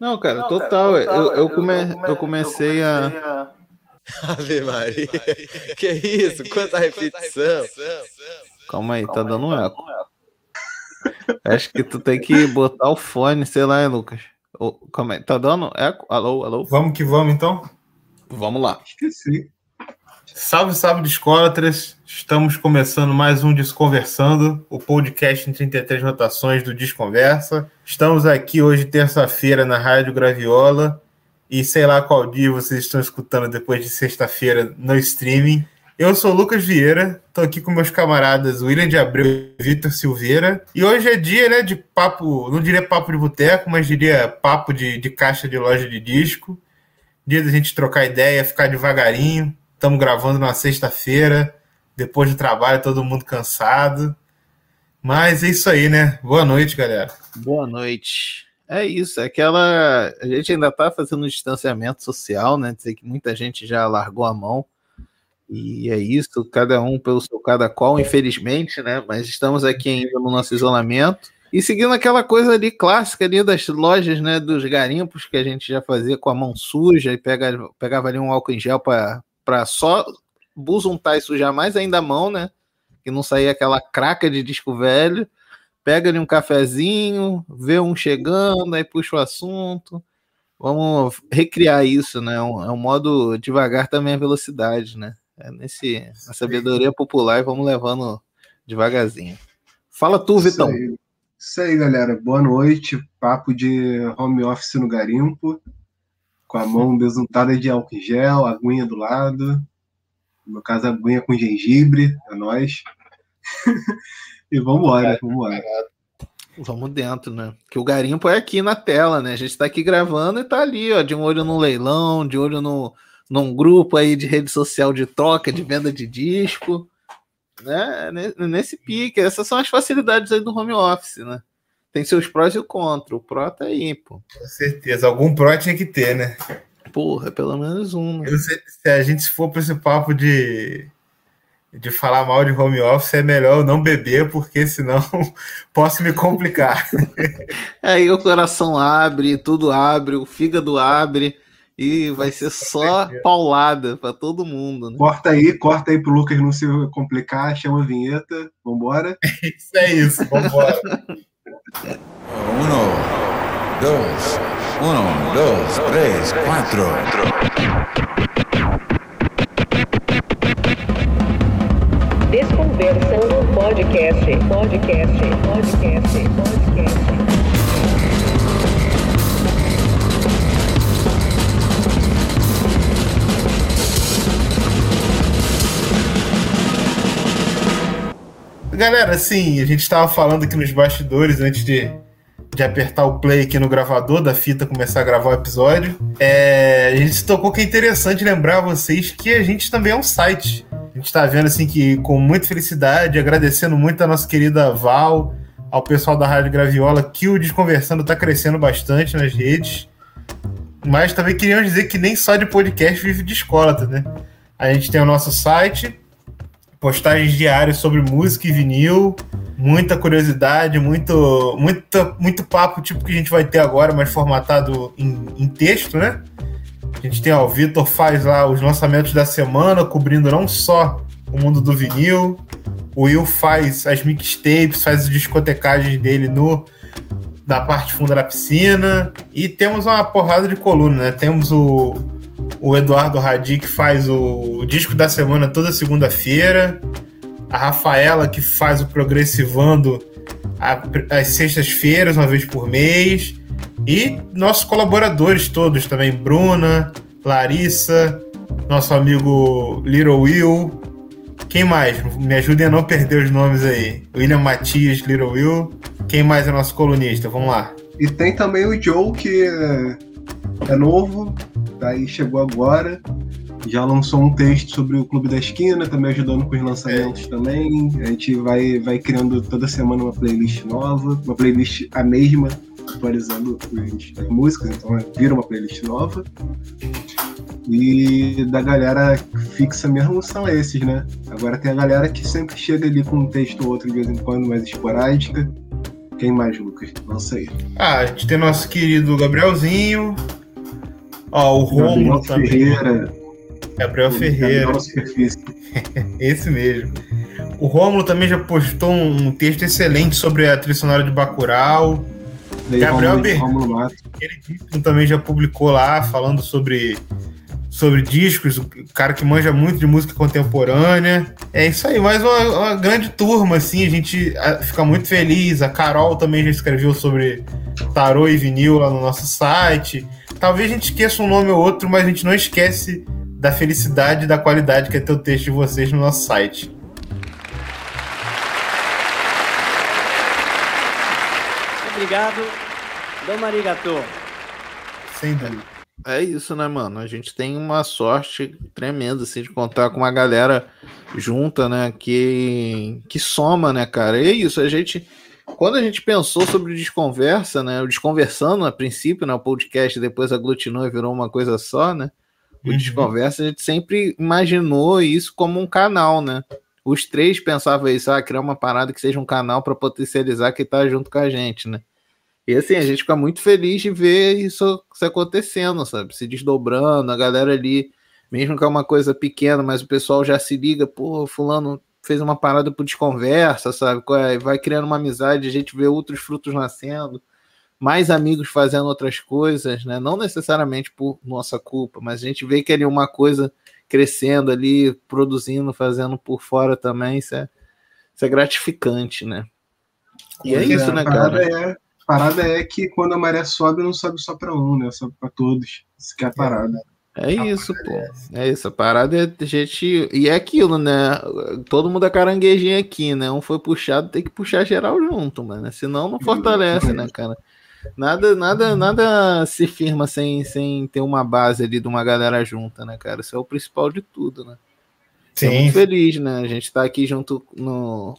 Não, cara, Não, total. Cara, total. Eu, eu, come, eu, come, eu, comecei a. a... Ave Maria. que isso? Quanta repetição. Calma aí, tá dando um eco. Acho que tu tem que botar o fone, sei lá, hein, Lucas. Calma aí, tá dando eco? Alô, alô? Vamos que vamos então? Vamos lá. Esqueci. Salve, salve de escolatras. Estamos começando mais um Desconversando, o podcast em 33 rotações do Desconversa. Estamos aqui hoje, terça-feira, na Rádio Graviola. E sei lá qual dia vocês estão escutando depois de sexta-feira no streaming. Eu sou Lucas Vieira, estou aqui com meus camaradas William de Abreu e Vitor Silveira. E hoje é dia né, de papo, não diria papo de boteco, mas diria papo de, de caixa de loja de disco. Dia da gente trocar ideia, ficar devagarinho, Estamos gravando na sexta-feira, depois do trabalho, todo mundo cansado. Mas é isso aí, né? Boa noite, galera. Boa noite. É isso, é aquela. A gente ainda está fazendo um distanciamento social, né? Dizer que muita gente já largou a mão. E é isso, cada um pelo seu cada qual, infelizmente, né? Mas estamos aqui ainda no nosso isolamento. E seguindo aquela coisa ali clássica ali das lojas, né, dos garimpos que a gente já fazia com a mão suja e pega, pegava ali um álcool em gel para para só busuntar e sujar mais ainda a mão, né? Que não sair aquela craca de disco velho. Pega ali um cafezinho, vê um chegando, aí puxa o assunto. Vamos recriar isso, né? É um, é um modo devagar também a velocidade, né? É nesse, na sabedoria popular e vamos levando devagarzinho. Fala tu, Vitão. Isso aí. Isso aí, galera. Boa noite. Papo de home office no garimpo com a mão besuntada de álcool em gel, aguinha do lado. No meu caso, aguinha com gengibre, é nóis. e vamos embora, vamos embora. Vamos dentro, né? Que o garimpo é aqui na tela, né? A gente tá aqui gravando e tá ali, ó, de um olho no leilão, de olho no, num grupo aí de rede social de troca, de venda de disco, né? Nesse pique. Essas são as facilidades aí do home office, né? Tem seus prós e o contra. O pró tá aí, pô. Com certeza. Algum pró tinha que ter, né? Porra, pelo menos um. Né? Se, se a gente for para esse papo de, de falar mal de home office, é melhor eu não beber, porque senão posso me complicar. Aí o coração abre, tudo abre, o fígado abre. E vai ser só paulada para todo mundo. Né? Corta aí, corta aí pro Lucas não se complicar, chama a vinheta, vambora. isso é isso, vambora. Uno, dos, uno, dos, três, quatro. Desconversando podcast, podcast, podcast, podcast. Galera, assim, a gente estava falando aqui nos bastidores antes de, de apertar o play aqui no gravador da fita começar a gravar o episódio. É, a gente se tocou que é interessante lembrar a vocês que a gente também é um site. A gente está vendo assim que com muita felicidade, agradecendo muito a nossa querida Val, ao pessoal da Rádio Graviola, que o Desconversando está crescendo bastante nas redes. Mas também queríamos dizer que nem só de podcast vive de escola, né? A gente tem o nosso site, postagens diárias sobre música e vinil, muita curiosidade, muito, muito, muito papo, tipo que a gente vai ter agora, mas formatado em, em texto, né? A gente tem, ó, o Vitor faz lá os lançamentos da semana, cobrindo não só o mundo do vinil, o Will faz as mixtapes, faz as discotecagens dele no na parte funda da piscina, e temos uma porrada de coluna, né? Temos o o Eduardo Radi, que faz o, disco da semana toda segunda-feira. A Rafaela, que faz o Progressivando às sextas-feiras, uma vez por mês. E nossos colaboradores todos também, Bruna, Larissa, nosso amigo Little Will. Quem mais? Me ajudem a não perder os nomes aí. William Matias, Little Will. Quem mais é nosso colunista? Vamos lá. E tem também o Joe, que é novo, Aí chegou agora, já lançou um texto sobre o Clube da Esquina, também ajudando com os lançamentos é. também. A gente vai, vai criando toda semana uma playlist nova, uma playlist a mesma, atualizando as músicas, então vira uma playlist nova. E da galera fixa mesmo são esses, né? Agora tem a galera que sempre chega ali com um texto ou outro de vez em quando, mais esporádica. Quem mais, Lucas? Não sei. Ah, a gente tem nosso querido Gabrielzinho. Ó, o Romulo também. Ferreira. Gabriel Ferreira. Gabriel Superfície. Esse mesmo. O Rômulo também já postou um texto excelente sobre a trilha sonora de Bacurau. Daí Gabriel Rômulo- Ber- Rômulo Matos. Ele também já publicou lá, falando sobre, sobre discos, o cara que manja muito de música contemporânea. É isso aí, mais uma, uma grande turma, assim, a gente ah, fica muito feliz. A Carol também já escreveu sobre tarô e vinil lá no nosso site. Talvez a gente esqueça um nome ou outro, mas a gente não esquece da felicidade e da qualidade que é ter o texto de vocês no nosso site. Obrigado. Dom arigato. Sem dúvida. É isso, né, mano? A gente tem uma sorte tremenda, assim, de contar com uma galera junta, né, que, que soma, né, cara? E é isso, a gente... Quando a gente pensou sobre o Desconversa, né, o Desconversando, a princípio, né, o podcast depois aglutinou e virou uma coisa só, né? O Uhum. Desconversa, a gente sempre imaginou isso como um canal, né? Os três pensavam isso, ah, criar uma parada que seja um canal para potencializar quem tá junto com a gente, né? E assim, a gente fica muito feliz de ver isso, isso acontecendo, sabe? Se desdobrando, a galera ali, mesmo que é uma coisa pequena, mas o pessoal já se liga, pô, fulano fez uma parada por desconversa, sabe? É? Vai criando uma amizade, a gente vê outros frutos nascendo, mais amigos fazendo outras coisas, né? Não necessariamente por nossa culpa, mas a gente vê que ali uma coisa crescendo ali, produzindo, fazendo por fora também, isso é, isso é gratificante, né? E é Pois isso, né, parada cara? É, a parada é que quando a maré sobe, não sobe só pra um, né? Sobe pra todos. Isso que é a parada. É isso, pô. É isso. A parada é a gente. E é aquilo, né? Todo mundo é caranguejinho aqui, né? Um foi puxado, tem que puxar geral junto, mano. Senão não fortalece, né, cara? Nada, nada, nada se firma sem, sem ter uma base ali de uma galera junta, né, cara? Isso é o principal de tudo, né? Tô Sim, muito feliz, né? A gente tá aqui junto no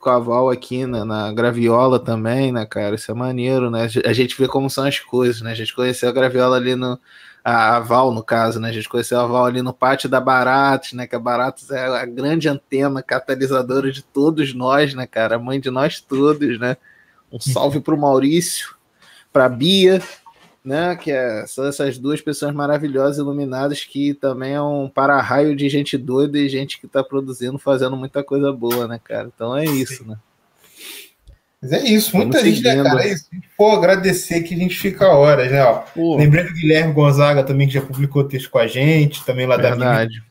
com a Val aqui na, na Graviola também, né, cara? Isso é maneiro, né? A gente vê como são as coisas, né? A gente conheceu a Graviola ali no. A, a Val, no caso, né? A gente conheceu a Val ali no pátio da Baratos, né? Que a Baratos é a grande antena catalisadora de todos nós, né, cara? A mãe de nós todos, né? Um salve pro Maurício, pra Bia, né? Que é, são essas duas pessoas maravilhosas, iluminadas, que também é um para-raio de gente doida e gente que tá produzindo, fazendo muita coisa boa, né, cara? Então é isso, né? Mas é isso, muita Vamos gente, né, seguindo. cara? É isso. Se a gente for agradecer que a gente fica horas, né? Ó. Pô, Lembrei do Guilherme Gonzaga também, que já publicou texto com a gente, também lá da verdade.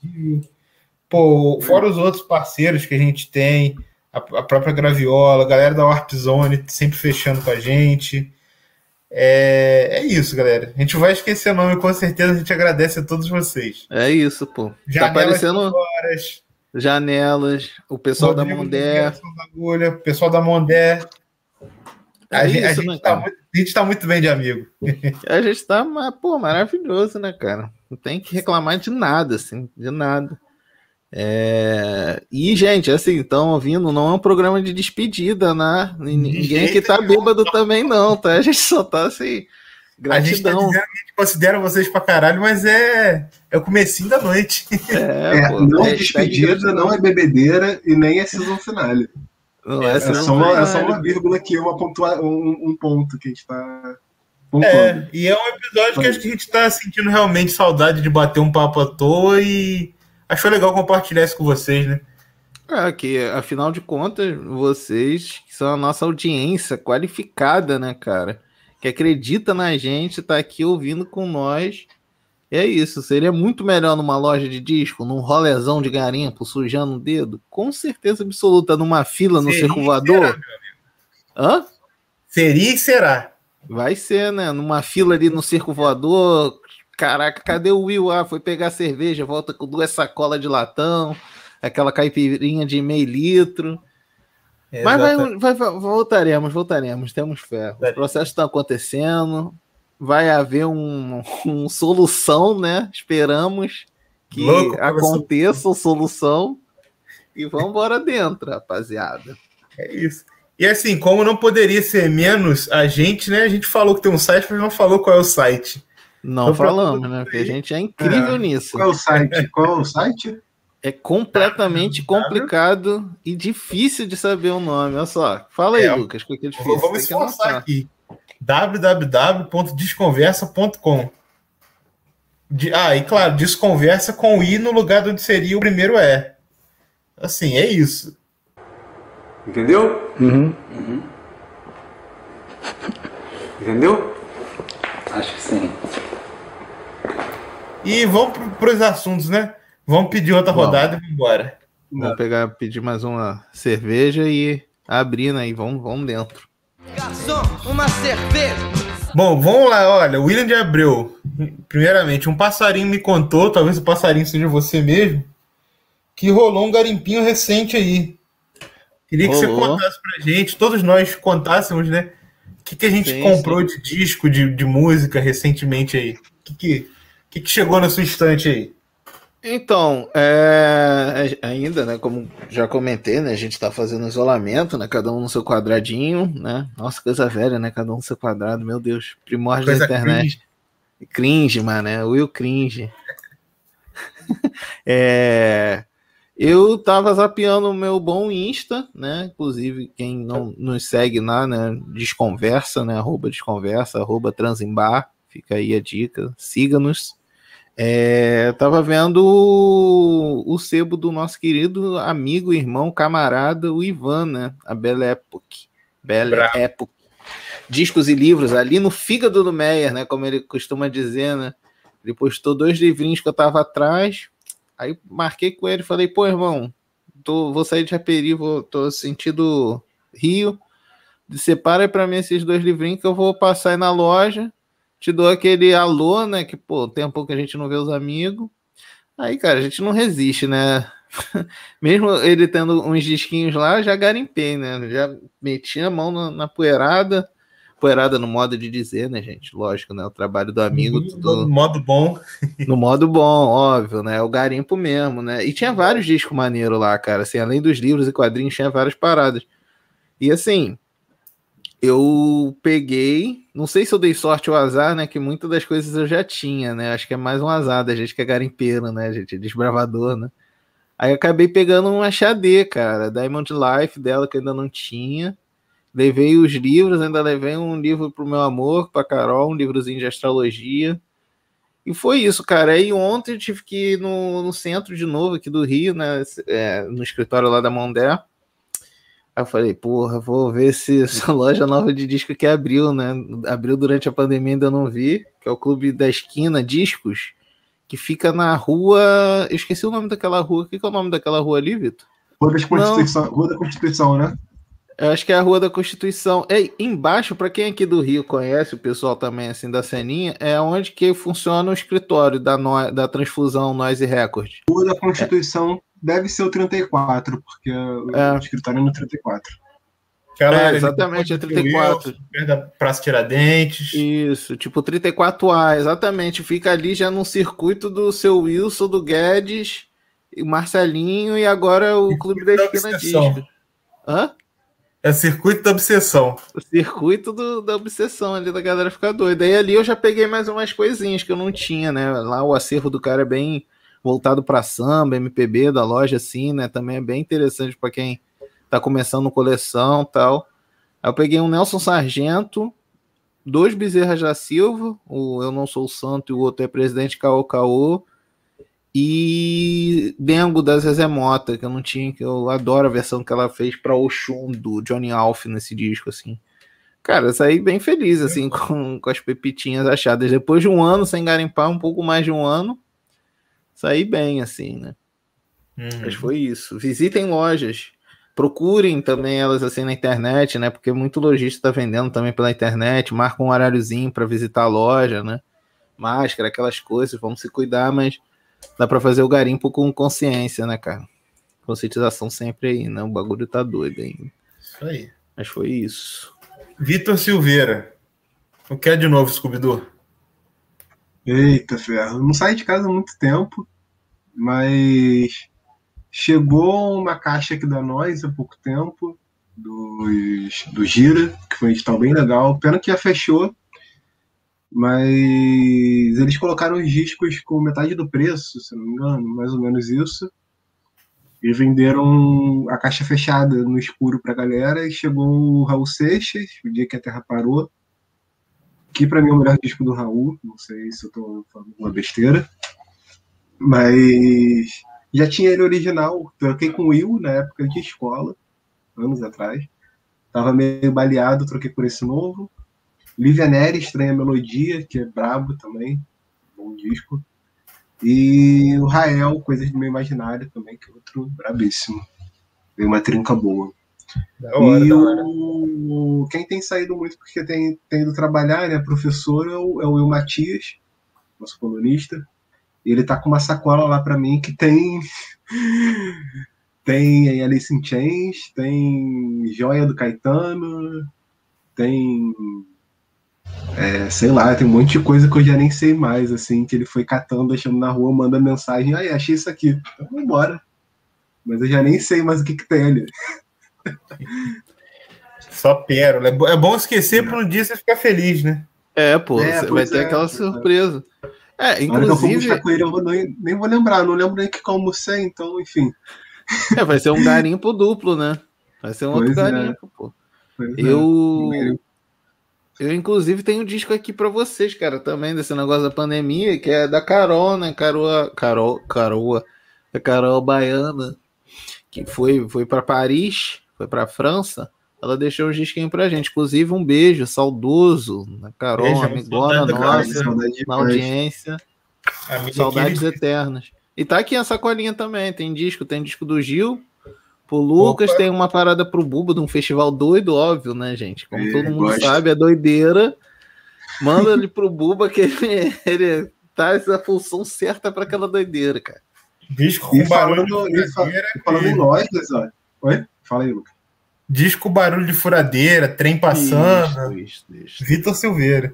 Pô, fora os outros parceiros que a gente tem, a, a própria Graviola, a galera da Warp Zone sempre fechando com a gente. É, é isso, galera. A gente vai esquecer nome, com certeza a gente agradece a todos vocês. É isso, pô. Tá Janelas aparecendo Horas, janelas, o pessoal da Rodrigo Mondé. Da Agulha, pessoal da Mondé. A, É gente, a isso, gente né, tá muito, a gente tá muito bem de amigo. A gente tá, pô, maravilhoso, né, cara? Não tem que reclamar de nada, assim, de nada. É... E, gente, assim, estão ouvindo, não é um programa de despedida, né? Ninguém aqui tá bêbado também, não, tá? A gente só tá assim. A gente tá Gratidão. dizendo que a gente considera vocês pra caralho, mas é, é o comecinho da noite. É, É, pô, não é despedida, gratidão. não é bebedeira e nem é season finale. Não é, É season só, uma, é só uma vírgula aqui, uma pontua, um, um ponto que a gente tá pontuando. É, e é um episódio que acho que a gente tá sentindo realmente saudade de bater um papo à toa e achou legal compartilhar isso com vocês, né? É, que afinal de contas, vocês que são a nossa audiência qualificada, né, cara? Que acredita na gente, tá aqui ouvindo com nós. É isso. Seria muito melhor numa loja de disco, num rolezão de garimpo, sujando o dedo? Com certeza absoluta, numa fila no amigo. Hã? Seria e será. Vai ser, né? Numa fila ali no circo voador. Caraca, cadê o Will? Ah, foi pegar cerveja, volta com duas sacolas de latão, aquela caipirinha de meio litro. Mas vai, vai- voltaremos, voltaremos, temos fé. Os processos estão acontecendo, vai haver um, um solução, né? Esperamos que Louco aconteça a solução. E vamos embora dentro, rapaziada. É isso. E assim, como não poderia ser menos a gente, né? A gente falou que tem um site, mas não falou qual é o site. Não Então, falamos, né? Porque a gente é incrível É. nisso. Qual é o site? Qual é o site? É completamente complicado e difícil de saber o nome. Olha só. Fala aí, É, Lucas, porque é difícil. Vamos esforçar aqui. www.desconversa.com De- Ah, e claro, desconversa com I no lugar de onde seria o primeiro E. Assim, é isso. Entendeu? Uhum. Entendeu? Acho que sim. E vamos para os assuntos, né? Vamos pedir outra Vamos. rodada e vamos embora. Vamos pegar, pedir mais uma cerveja e abrir, né? E vamos, vamos dentro. Bom, vamos lá, olha, William de Abreu. Primeiramente, um passarinho me contou, talvez o passarinho seja você mesmo, que rolou um garimpinho recente aí. Queria que você contasse pra gente, todos nós contássemos, né? O que, que a gente Sim, comprou de disco, de, de música recentemente aí? O que, que, o que, que chegou na sua estante aí? Então, é, é- ainda, né, como já comentei, né, a gente tá fazendo isolamento, né, cada um no seu quadradinho, né, nossa, coisa velha, né, cada um no seu quadrado, meu Deus, primórdio Coisa da internet. Cringe, mano, é Will Cringe. é, eu tava zapeando o meu bom Insta, né, inclusive quem não nos segue lá, né, desconversa, né, arroba desconversa, arroba transembar, fica aí a dica, siga-nos. É, tava vendo o, o sebo do nosso querido amigo, irmão, camarada, o Ivan, né? A Belle Époque. Belle Bravo. Époque. Discos e livros ali no fígado do Meyer, né? Como ele costuma dizer, né? Ele postou dois livrinhos que eu tava atrás. Aí marquei com ele e falei, pô, irmão, tô, vou sair de Japeri, vou, tô sentindo Rio. Separa aí pra mim esses dois livrinhos que eu vou passar aí na loja te dou aquele alô, né? Que, pô, tem um pouco que a gente não vê os amigos. Aí, cara, a gente não resiste, né? Mesmo ele tendo uns disquinhos lá, já garimpei, né? Já meti a mão na, na poeirada. Poeirada no modo de dizer, né, gente? Lógico, né? O trabalho do amigo, tudo No modo bom. no modo bom, óbvio, né? O garimpo mesmo, né? E tinha vários discos maneiros lá, cara. Assim, além dos livros e quadrinhos, tinha várias paradas. E assim, eu peguei, não sei se eu dei sorte ou azar, né? Que muitas das coisas eu já tinha, né? Acho que é mais um azar da gente que é garimpeiro, né? Gente é desbravador, né? Aí acabei pegando um HD, cara, Diamond Life dela que eu ainda não tinha. Levei os livros, ainda levei um livro pro meu amor, pra Carol, um livrozinho de astrologia. E foi isso, cara. Aí ontem eu tive que ir no, no centro de novo, aqui do Rio, né? é, no escritório lá da Mondé. Aí eu falei, porra, vou ver se essa loja nova de disco que abriu, né? Abriu durante a pandemia, ainda não vi, que é o Clube da Esquina Discos, que fica na rua. Eu esqueci o nome daquela rua. O que que é o nome daquela rua ali, Vitor? Rua da Constituição, Rua da Constituição, né? Eu acho que é a Rua da Constituição. Ei, embaixo, para quem aqui do Rio conhece, o pessoal também assim da Seninha, é onde que funciona o escritório da, no... da Transfusão Noise Record. Rua da Constituição deve ser o 34, porque o É. escritório é no 34. Aquela É, exatamente, é depois do 34. Wilson, perto da Praça Tiradentes. Isso, tipo 34A, exatamente. Fica ali já no circuito do seu Wilson, do Guedes, e o Marcelinho e agora o Clube da da Esquina Obsessão. Disco. Hã? É circuito da obsessão. O circuito do- da obsessão ali da galera ficar doida. Aí ali eu já peguei mais umas coisinhas que eu não tinha, né? Lá o acervo do cara é bem voltado para samba, MPB da loja, assim, né? Também é bem interessante para quem tá começando coleção tal. Aí eu peguei um Nelson Sargento, dois Bezerras da Silva, o Eu Não Sou Santo e o outro é Presidente Caô Caô, e Dengo da Zezé Mota, que eu não tinha, que eu adoro a versão que ela fez para Oxum do Johnny Alf nesse disco, assim. Cara, eu saí bem feliz, assim, com, com as pepitinhas achadas. Depois de um ano sem garimpar, um pouco mais de um ano, saí bem, assim, né? Uhum. Mas foi isso. Visitem lojas. Procurem também elas assim na internet, né? Porque muito lojista tá vendendo também pela internet. Marca um horáriozinho para visitar a loja, né? Máscara, aquelas coisas. Vamos se cuidar, mas dá para fazer o garimpo com consciência, né, cara? Conscientização sempre aí, né? O bagulho tá doido ainda. Isso aí. Mas foi isso. Vitor Silveira. O que é de novo, Scooby-Doo? Eita, ferro. Não saí de casa há muito tempo, mas chegou uma caixa aqui da nós há pouco tempo, dos, do Gira, que foi um edital bem legal. Pena que já fechou, mas eles colocaram os discos com metade do preço, se não me engano, mais ou menos isso. E venderam a caixa fechada no escuro pra galera e chegou o Raul Seixas, o dia que a Terra parou, que pra mim é o melhor disco do Raul, não sei se eu tô falando uma besteira, mas já tinha ele original, troquei com o Will na época de escola, anos atrás, tava meio baleado, troquei por esse novo, Lívia Neri, Estranha Melodia, que é brabo também, bom disco, e o Rael, Coisas do Meu Imaginário também, que é outro brabíssimo. Veio uma trinca boa. Hora, e o... quem tem saído muito porque tem, tem ido trabalhar, né? Professor é o, é o Will Matias, nosso colunista. Ele tá com uma sacola lá para mim que tem. tem Alice in Chains, tem Joia do Caetano, tem. é, sei lá, tem um monte de coisa que eu já nem sei mais, assim, que ele foi catando, deixando na rua, manda mensagem, aí achei isso aqui, então vamos embora. Mas eu já nem sei mais o que, que tem ali. Só pérola. É É bom esquecer para um dia você ficar feliz, né? É, pô, É, você vai ter é, aquela é. surpresa. É, eu inclusive, com ele, eu vou, nem, nem vou lembrar, não lembro nem que eu almocei, então, enfim. é, vai ser um garimpo duplo, né? Vai ser um outro Pois é. garimpo, pô. Pois é. Eu, eu, inclusive, tenho um disco aqui pra vocês, cara, também, desse negócio da pandemia, que é da Carol, né? Carol, Carol, Carol, a Carol Baiana, que foi, foi para Paris, foi pra França. Ela deixou um disquinho pra gente. Inclusive, um beijo saudoso na Carol, Beijo, amigona nossa, na audiência. Amiga Saudades querida. eternas. E tá aqui a sacolinha também. Tem disco, tem disco do Gil. Pro Lucas, Opa. tem uma parada pro Buba de um festival doido, óbvio, né, gente? Como É, todo mundo gosto. sabe, é doideira. Manda ele pro Buba que ele, ele tá essa função certa pra aquela doideira, cara. Disco E com barulho de falando, e falando em e- lojas, ó. Oi? Fala aí, Lucas. Disco barulho de furadeira, trem passando. Isso, isso, isso. Vitor Silveira.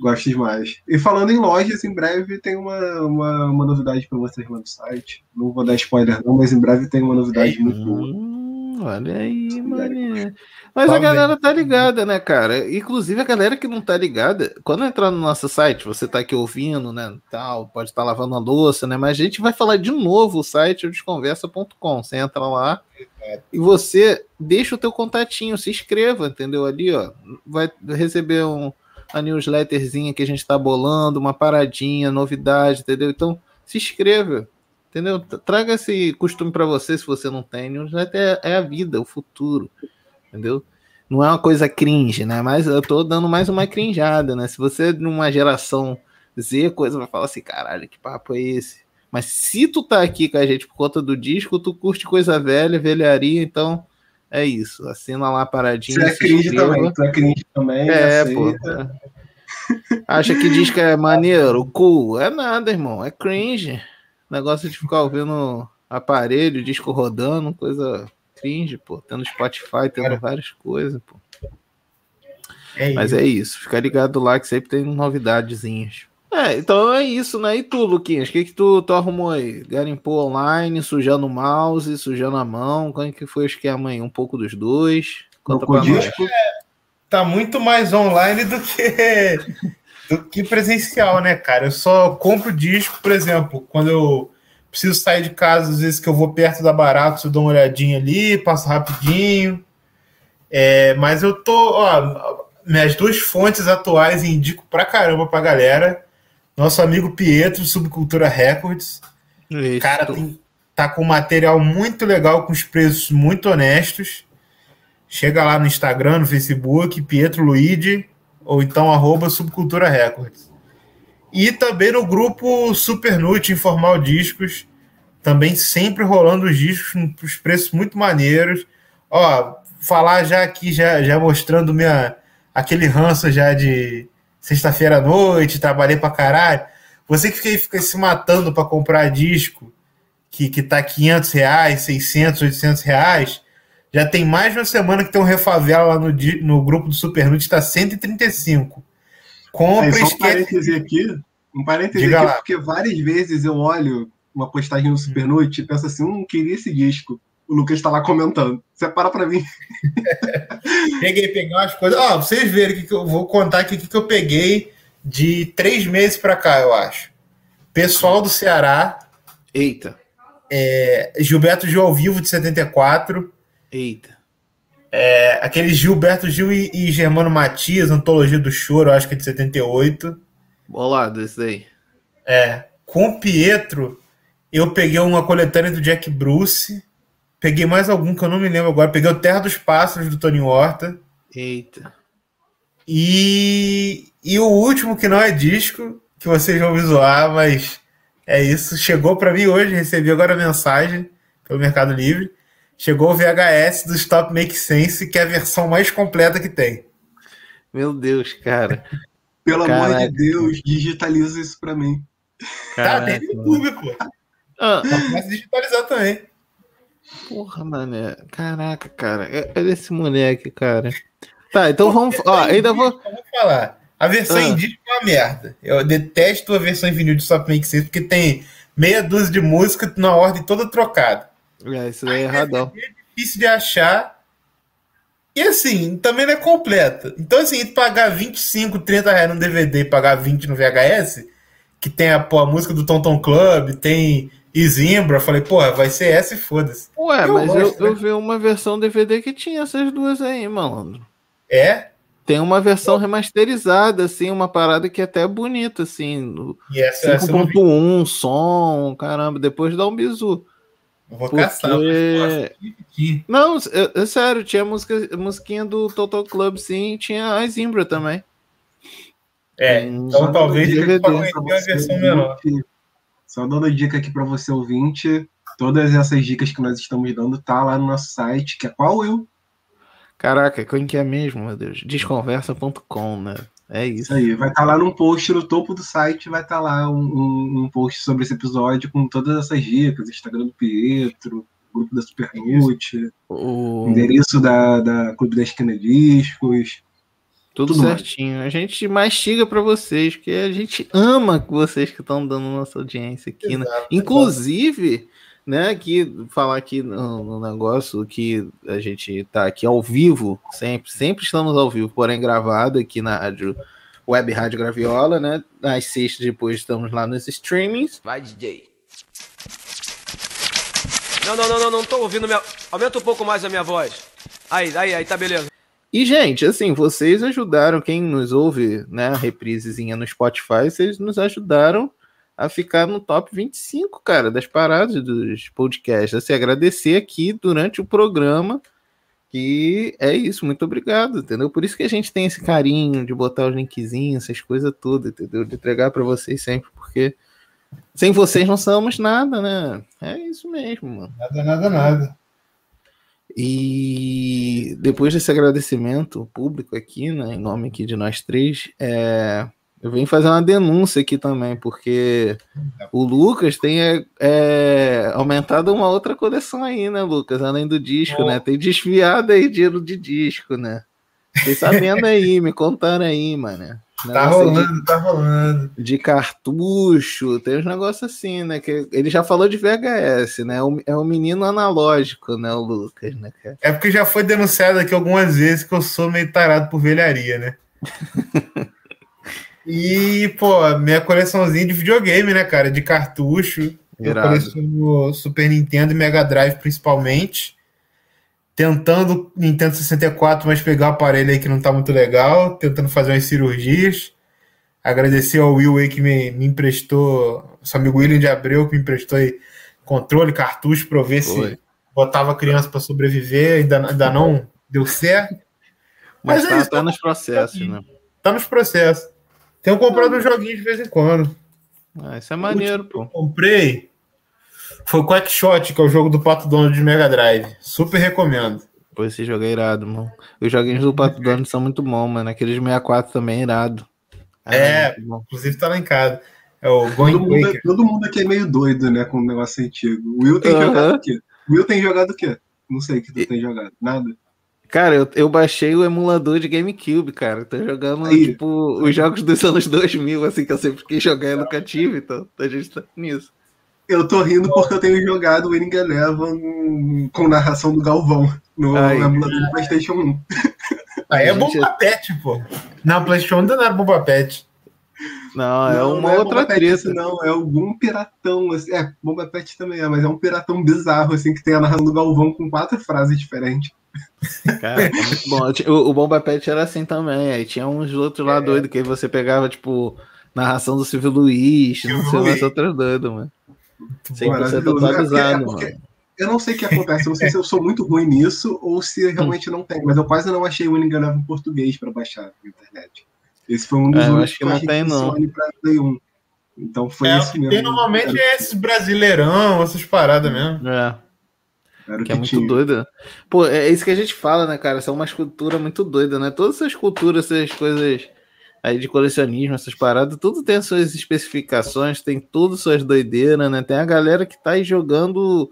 Gosto demais. E falando em lojas, em breve tem uma, uma, uma novidade para vocês lá no site. Não vou dar spoiler, não, mas em breve tem uma novidade muito boa. Olha aí, mané. Mas Tá a galera tá ligada, né, cara? Inclusive a galera que não tá ligada, quando entrar no nosso site, você tá aqui ouvindo, né, tal, pode estar lavando a louça, né, mas a gente vai falar de novo o site desconversa.com. Você entra lá e você deixa o teu contatinho, se inscreva, entendeu? Ali, ó, vai receber um, a newsletterzinha que a gente tá bolando, uma paradinha, novidade, entendeu? Então, se inscreva, entendeu? Traga esse costume para você se você não tem. Newsletter é, é a vida, o futuro, entendeu? Não é uma coisa cringe, né? Mas eu tô dando mais uma crinjada, né? Se você é numa geração Z, coisa vai falar assim, caralho, que papo é esse? Mas se tu tá aqui com a gente por conta do disco, tu curte coisa velha, velharia, então é isso. Assina lá paradinha. Você é cringe também, tu é cringe também. É, pô. Acha que que é maneiro, cool. É nada, irmão. É cringe. Negócio de ficar ouvindo aparelho, disco rodando, coisa cringe, pô. Tendo Spotify, tendo Cara. várias coisas, pô. É Mas isso. é isso. Fica ligado lá que sempre tem novidadezinhas. É, então é isso, né? E tu, Luquinhas, o que que tu, tu arrumou aí? Garimpou online, sujando o mouse, sujando a mão. Como é que foi o esquema aí? Um pouco dos dois? Conta nós. disco? Tá muito mais online do que, do que presencial, né, cara? Eu só compro disco, por exemplo, quando eu preciso sair de casa, às vezes que eu vou perto da Barato, eu dou uma olhadinha ali, passo rapidinho. É, mas eu tô, ó, minhas duas fontes atuais indico pra caramba pra galera. Nosso amigo Pietro, Subcultura Records. O cara tem- tá com material muito legal, com os preços muito honestos. Chega lá no Instagram, no Facebook, Pietro Luigi, ou então arroba Subcultura Records. E também no grupo Supernute Informal Discos, também sempre rolando os discos os preços muito maneiros. Ó, falar já aqui, já, já mostrando minha, aquele ranço já de sexta-feira à noite, trabalhei pra caralho. Você que fica, fica se matando para comprar disco, que, que tá 500 reais, 600, 800 reais, já tem mais de uma semana que tem um refavela lá no, no grupo do Supernute, tá 135. Compra É, e só um esquece. parêntese aqui. Um parêntese Diga aqui, lá. porque várias vezes eu olho uma postagem no Supernoite e penso assim, hum, queria esse disco. O Lucas tá lá comentando. Separa pra mim. Peguei, peguei umas coisas. Ó, pra vocês verem que, que eu vou contar aqui o que, que eu peguei de três meses pra cá, eu acho. Pessoal do Ceará, Eita. É, Gilberto Gil ao vivo de 74. Eita. É, aquele Gilberto Gil e, e Germano Matias, Antologia do Choro, acho que é de 78. Bolado esse daí. É. Com Pietro, eu peguei uma coletânea do Jack Bruce. Peguei mais algum que eu não me lembro agora. Peguei o Terra dos Pássaros do Tony Horta. Eita. E, e o último, que não é disco, que vocês vão me zoar, mas é isso. Chegou para mim hoje, recebi agora a mensagem pelo Mercado Livre. Chegou o VHS do Stop Make Sense, que é a versão mais completa que tem. Meu Deus, cara. Pelo amor Caraca. de Deus, digitaliza isso pra mim. Tá, Caraca, tem no YouTube, pô. Ah, começa a digitalizar também. porra, mano. Caraca, cara. É- Olha esse moleque, cara. Tá, então vamos. Ó, ainda vou. Vou falar. A versão Ah. em disco é uma merda. Eu detesto a versão em vinil de Stop Make Sense, porque tem meia dúzia de música na ordem toda trocada. É, isso daí é erradão. difícil de achar. E assim, também não é completa. Então, assim, pagar 25, 30 reais no DVD e pagar 20 no VHS, que tem a, pô, a música do Tom Tom Club, tem Isimbra, eu falei, porra, vai ser essa e foda-se. Ué, Eu mas gosto, eu, né? eu vi uma versão DVD que tinha essas duas aí, malandro. É? Tem uma versão remasterizada, assim, uma parada que é até bonita, assim. no E essa, essa eu não vi. 5.1, som, caramba, depois dá um bisu. Eu vou Porque- caçar. mas, Não, é, é sério, tinha música, musiquinha do Total Club, sim, e tinha a Zimbra também. É, Hum, então só talvez ele DVD. só conhecia a versão menor. Só dando dica aqui pra você ouvinte, todas essas dicas que nós estamos dando tá lá no nosso site, que é qual eu? Caraca, quem que é mesmo, meu Deus? Desconversa.com, né? É isso. Aí, vai estar lá num post no topo do site, vai estar lá um, um- um post sobre esse episódio com todas essas dicas, Instagram do Pietro, grupo da Supernute, O... endereço da, da Clube da Esquina Discos. Tudo, tudo mais. certinho. A gente mastiga pra vocês, porque a gente ama vocês que estão dando nossa audiência aqui, né? Exato, Inclusive, né, aqui, falar aqui no, no negócio que a gente tá aqui ao vivo, sempre, sempre estamos ao vivo, porém gravado aqui na rádio, Web Rádio Graviola, né? Às sextas depois estamos lá nos streamings. Vai, DJ. Não, não, não, não, não tô ouvindo minha. Aumenta um pouco mais a minha voz. Aí, aí, aí, tá beleza. E, gente, assim, vocês ajudaram, quem nos ouve, né, a reprisezinha no Spotify, vocês nos ajudaram a ficar no top 25, cara, das paradas dos podcasts. Assim, agradecer aqui durante o programa. E é isso, muito obrigado, entendeu? Por isso que a gente tem esse carinho de botar os linkzinhos, essas coisas todas, entendeu? De entregar para vocês sempre, porque sem vocês não somos nada, né? É isso mesmo, mano. Nada, nada, nada. E depois desse agradecimento público aqui, né, em nome aqui de nós três, é, eu venho fazer uma denúncia aqui também, porque o Lucas tem é, é, aumentado uma outra coleção aí, né, Lucas? Além do disco, né? Tem desviado aí dinheiro de disco, né? Vocês sabendo aí, me contaram aí, mano. Tá rolando, tá rolando. de, de cartucho, tem uns negócios assim, né? Que ele já falou de VHS, né? É o- É o menino analógico, né? O Lucas, né, cara? É porque já foi denunciado aqui algumas vezes que eu sou meio tarado por velharia, né? e, pô, minha coleçãozinha de videogame, né, cara? De cartucho. Eu Irado. coleciono Super Nintendo e Mega Drive principalmente. Tentando Nintendo 64, mas pegar o aparelho aí que não tá muito legal. Tentando fazer umas cirurgias. Agradecer ao Will aí que me, me emprestou, seu amigo William de Abreu, que me emprestou aí controle, cartucho, pra eu ver Foi. se botava criança para sobreviver. Ainda, ainda não deu certo. Mas, Mas é tá, isso, tá nos processos, né? Tá nos processos. Tenho comprado uns joguinhos de vez em quando. Ah, isso é maneiro, pô. Comprei. Foi o Quackshot, que é o jogo do Pato Donald de Mega Drive. Super recomendo. Pô, esse jogo é irado, mano. Os joguinhos do Pato Donald são muito bons, mano. Aquele de 64 também é irado. Ah, É, bom. inclusive tá lá em casa. É o Todo Going mundo, Quaker. todo mundo aqui é meio doido, né, com um negócio antigo. O Will tem Aham. jogado o quê? O Will tem jogado o quê? Não sei o que tu tem jogado. Nada. Cara, eu, eu baixei o emulador de GameCube, cara. Tô jogando, Aí. tipo, os jogos dos anos 2000, assim, que eu sempre quis jogar e nunca tive, então a gente tá nisso. Eu tô rindo porque eu tenho jogado o Winning Eleven com narração do Galvão no Aí. emulador do PlayStation 1. Aí é gente- Bomba Pet, pô. Na PlayStation ainda não era Bomba Pet. Não, é Não, uma não é outra Boba Fett treta. não, é algum piratão, assim, é, Boba Fett também é, mas é um piratão bizarro, assim, que tem a narração do Galvão com quatro frases diferentes. Cara, é muito bom. O, o Bomba Pet era assim também. Aí tinha uns outros lá doidos que aí você pegava, tipo, narração do Silvio Luiz, não sei Luiz. mais outra doido, mano. 100% Maravilhoso. atualizado, É é mano. Eu não sei o que acontece, eu não sei se eu sou muito ruim nisso ou se realmente não tem, mas eu quase não achei o Winning Eleven em português pra baixar na internet. Esse foi um dos É, eu únicos acho que não achei tem, não. pra Play 1. Então foi É, o que mesmo. tem normalmente é esses brasileirão, essas paradas mesmo. É. Era Que é muito doida. Pô, é isso que a gente fala, né, cara? São umas culturas muito doidas, né? Todas essas culturas, essas coisas aí de colecionismo, essas paradas, tudo tem as suas especificações, tem tudo suas doideiras, né? Tem a galera que tá aí jogando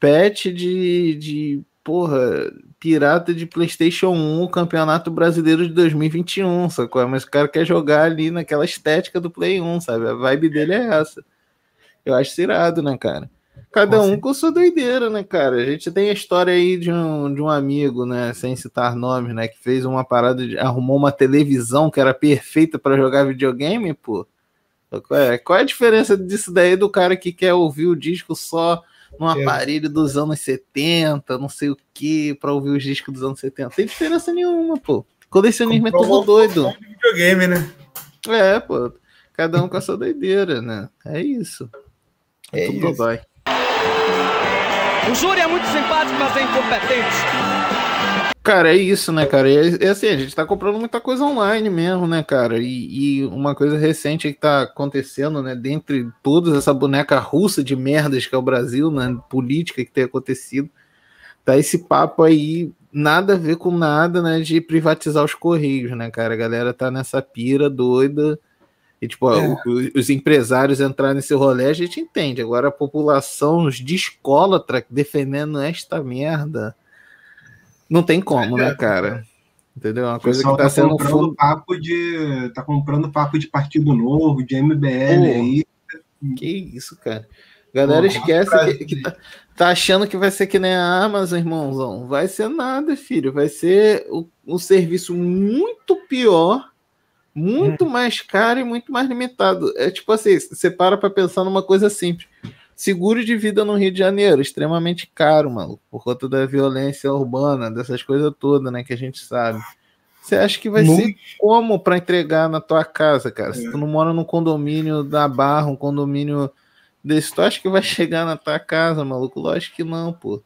patch de, de porra, pirata de PlayStation 1, Campeonato Brasileiro de 2021, sacou? Mas o cara quer jogar ali naquela estética do Play 1, sabe? A vibe dele é essa. Eu acho irado, né, cara? Cada um com sua doideira, né, cara? A gente tem a história aí de um, de um amigo, né, sem citar nomes, né, que fez uma parada, de, arrumou uma televisão que era perfeita para jogar videogame, pô. Qual é? Qual é a diferença disso daí do cara que quer ouvir o disco só num É. aparelho dos anos 70, não sei o que, para ouvir os discos dos anos 70? Tem diferença nenhuma, pô. Colecionismo é Comprou tudo doido. de videogame, né? É, pô. Cada um com a sua doideira, né? É isso. É tudo isso. dói. O júri é muito simpático, mas é incompetente. Cara, é isso, né, cara? É, é assim, a gente tá comprando muita coisa online mesmo, né, cara? E, e uma coisa recente que tá acontecendo, né, dentre todas essa boneca russa de merdas que é o Brasil, né, política que tem acontecido, tá esse papo aí, nada a ver com nada, né, de privatizar os Correios, né, cara? A galera tá nessa pira doida. E, tipo, É. o- o- os empresários entrar nesse rolê, a gente entende. Agora, a população, os descolatra defendendo esta merda, não tem como, né, cara? Entendeu? É Uma coisa que tá sendo comprando fundo. papo de. tá comprando papo de partido novo, de MBL Pô. aí. Que isso, cara? A galera Pô, esquece pra- que, que tá, tá achando que vai ser que nem a Amazon, irmãozão. Vai ser nada, filho. Vai ser o- um serviço muito pior, muito mais caro e muito mais limitado. É tipo assim, você para pra pensar numa coisa simples. Seguro de vida no Rio de Janeiro, extremamente caro, mano, por conta da violência urbana, dessas coisas todas, né, que a gente sabe. Você acha que vai Luz. ser como para entregar na tua casa, cara? Se tu não mora num condomínio da Barra, um condomínio desse, tu acha que vai chegar na tua casa, maluco? Lógico que não, pô.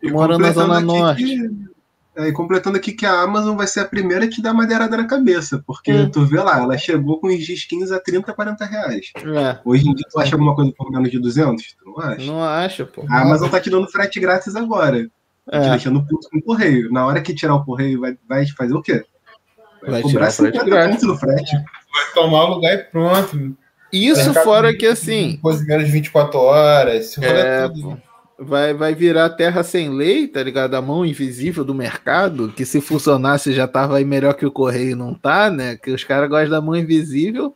Tu mora na Zona Norte. que- e completando aqui que a Amazon vai ser a primeira a te dar madeirada na cabeça, porque Hum. tu vê lá, ela chegou com os disquinhos a 30, 40 reais. É, Hoje em dia tu acha alguma coisa por menos de 200? Tu não acha? não acha, pô. A Amazon tá te dando frete grátis agora, te É, deixando puto com o correio. Na hora que tirar o correio, vai, vai fazer o quê? Vai tirar o frete 50 grátis. conto no frete. Vai tomar o lugar e pronto. isso fora que assim, Coisa menos de 24 horas. Se É, tudo. pô. Vai, vai virar terra sem lei, tá ligado? A mão invisível do mercado, que se funcionasse já tava aí melhor que o correio não tá, né? Que os caras gostam da mão invisível,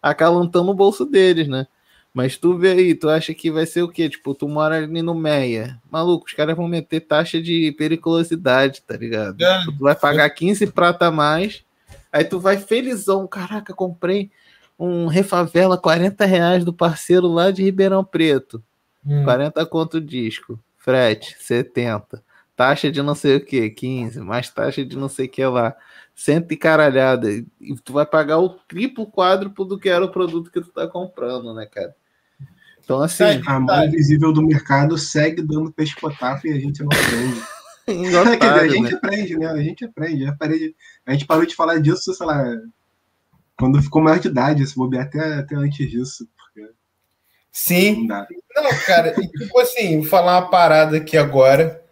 acalantando o bolso deles, né? Mas tu vê aí, tu acha que vai ser o quê? Tipo, tu mora ali no Meia. Maluco, os caras vão meter taxa de periculosidade, tá ligado? É. Tipo, tu vai pagar 15 prata a mais, aí tu vai felizão. Caraca, comprei um refavela 40 reais do parceiro lá de Ribeirão Preto. Hum. 40 conto o disco. Frete, 70. Taxa de não sei o que, 15. Mais taxa de não sei o que lá. Cento e caralhada. E tu vai pagar o triplo quádruplo do que era o produto que tu tá comprando, né, cara? Então, assim, A mão invisível do mercado segue dando pescotapo e a gente não aprende. Quer dizer, a gente né? aprende, né? A gente aprende. Parei- A gente parou de falar disso, sei lá, quando ficou maior de idade, se bobear até, até antes disso. Sim. não. Não, cara, e, tipo assim, vou falar uma parada aqui agora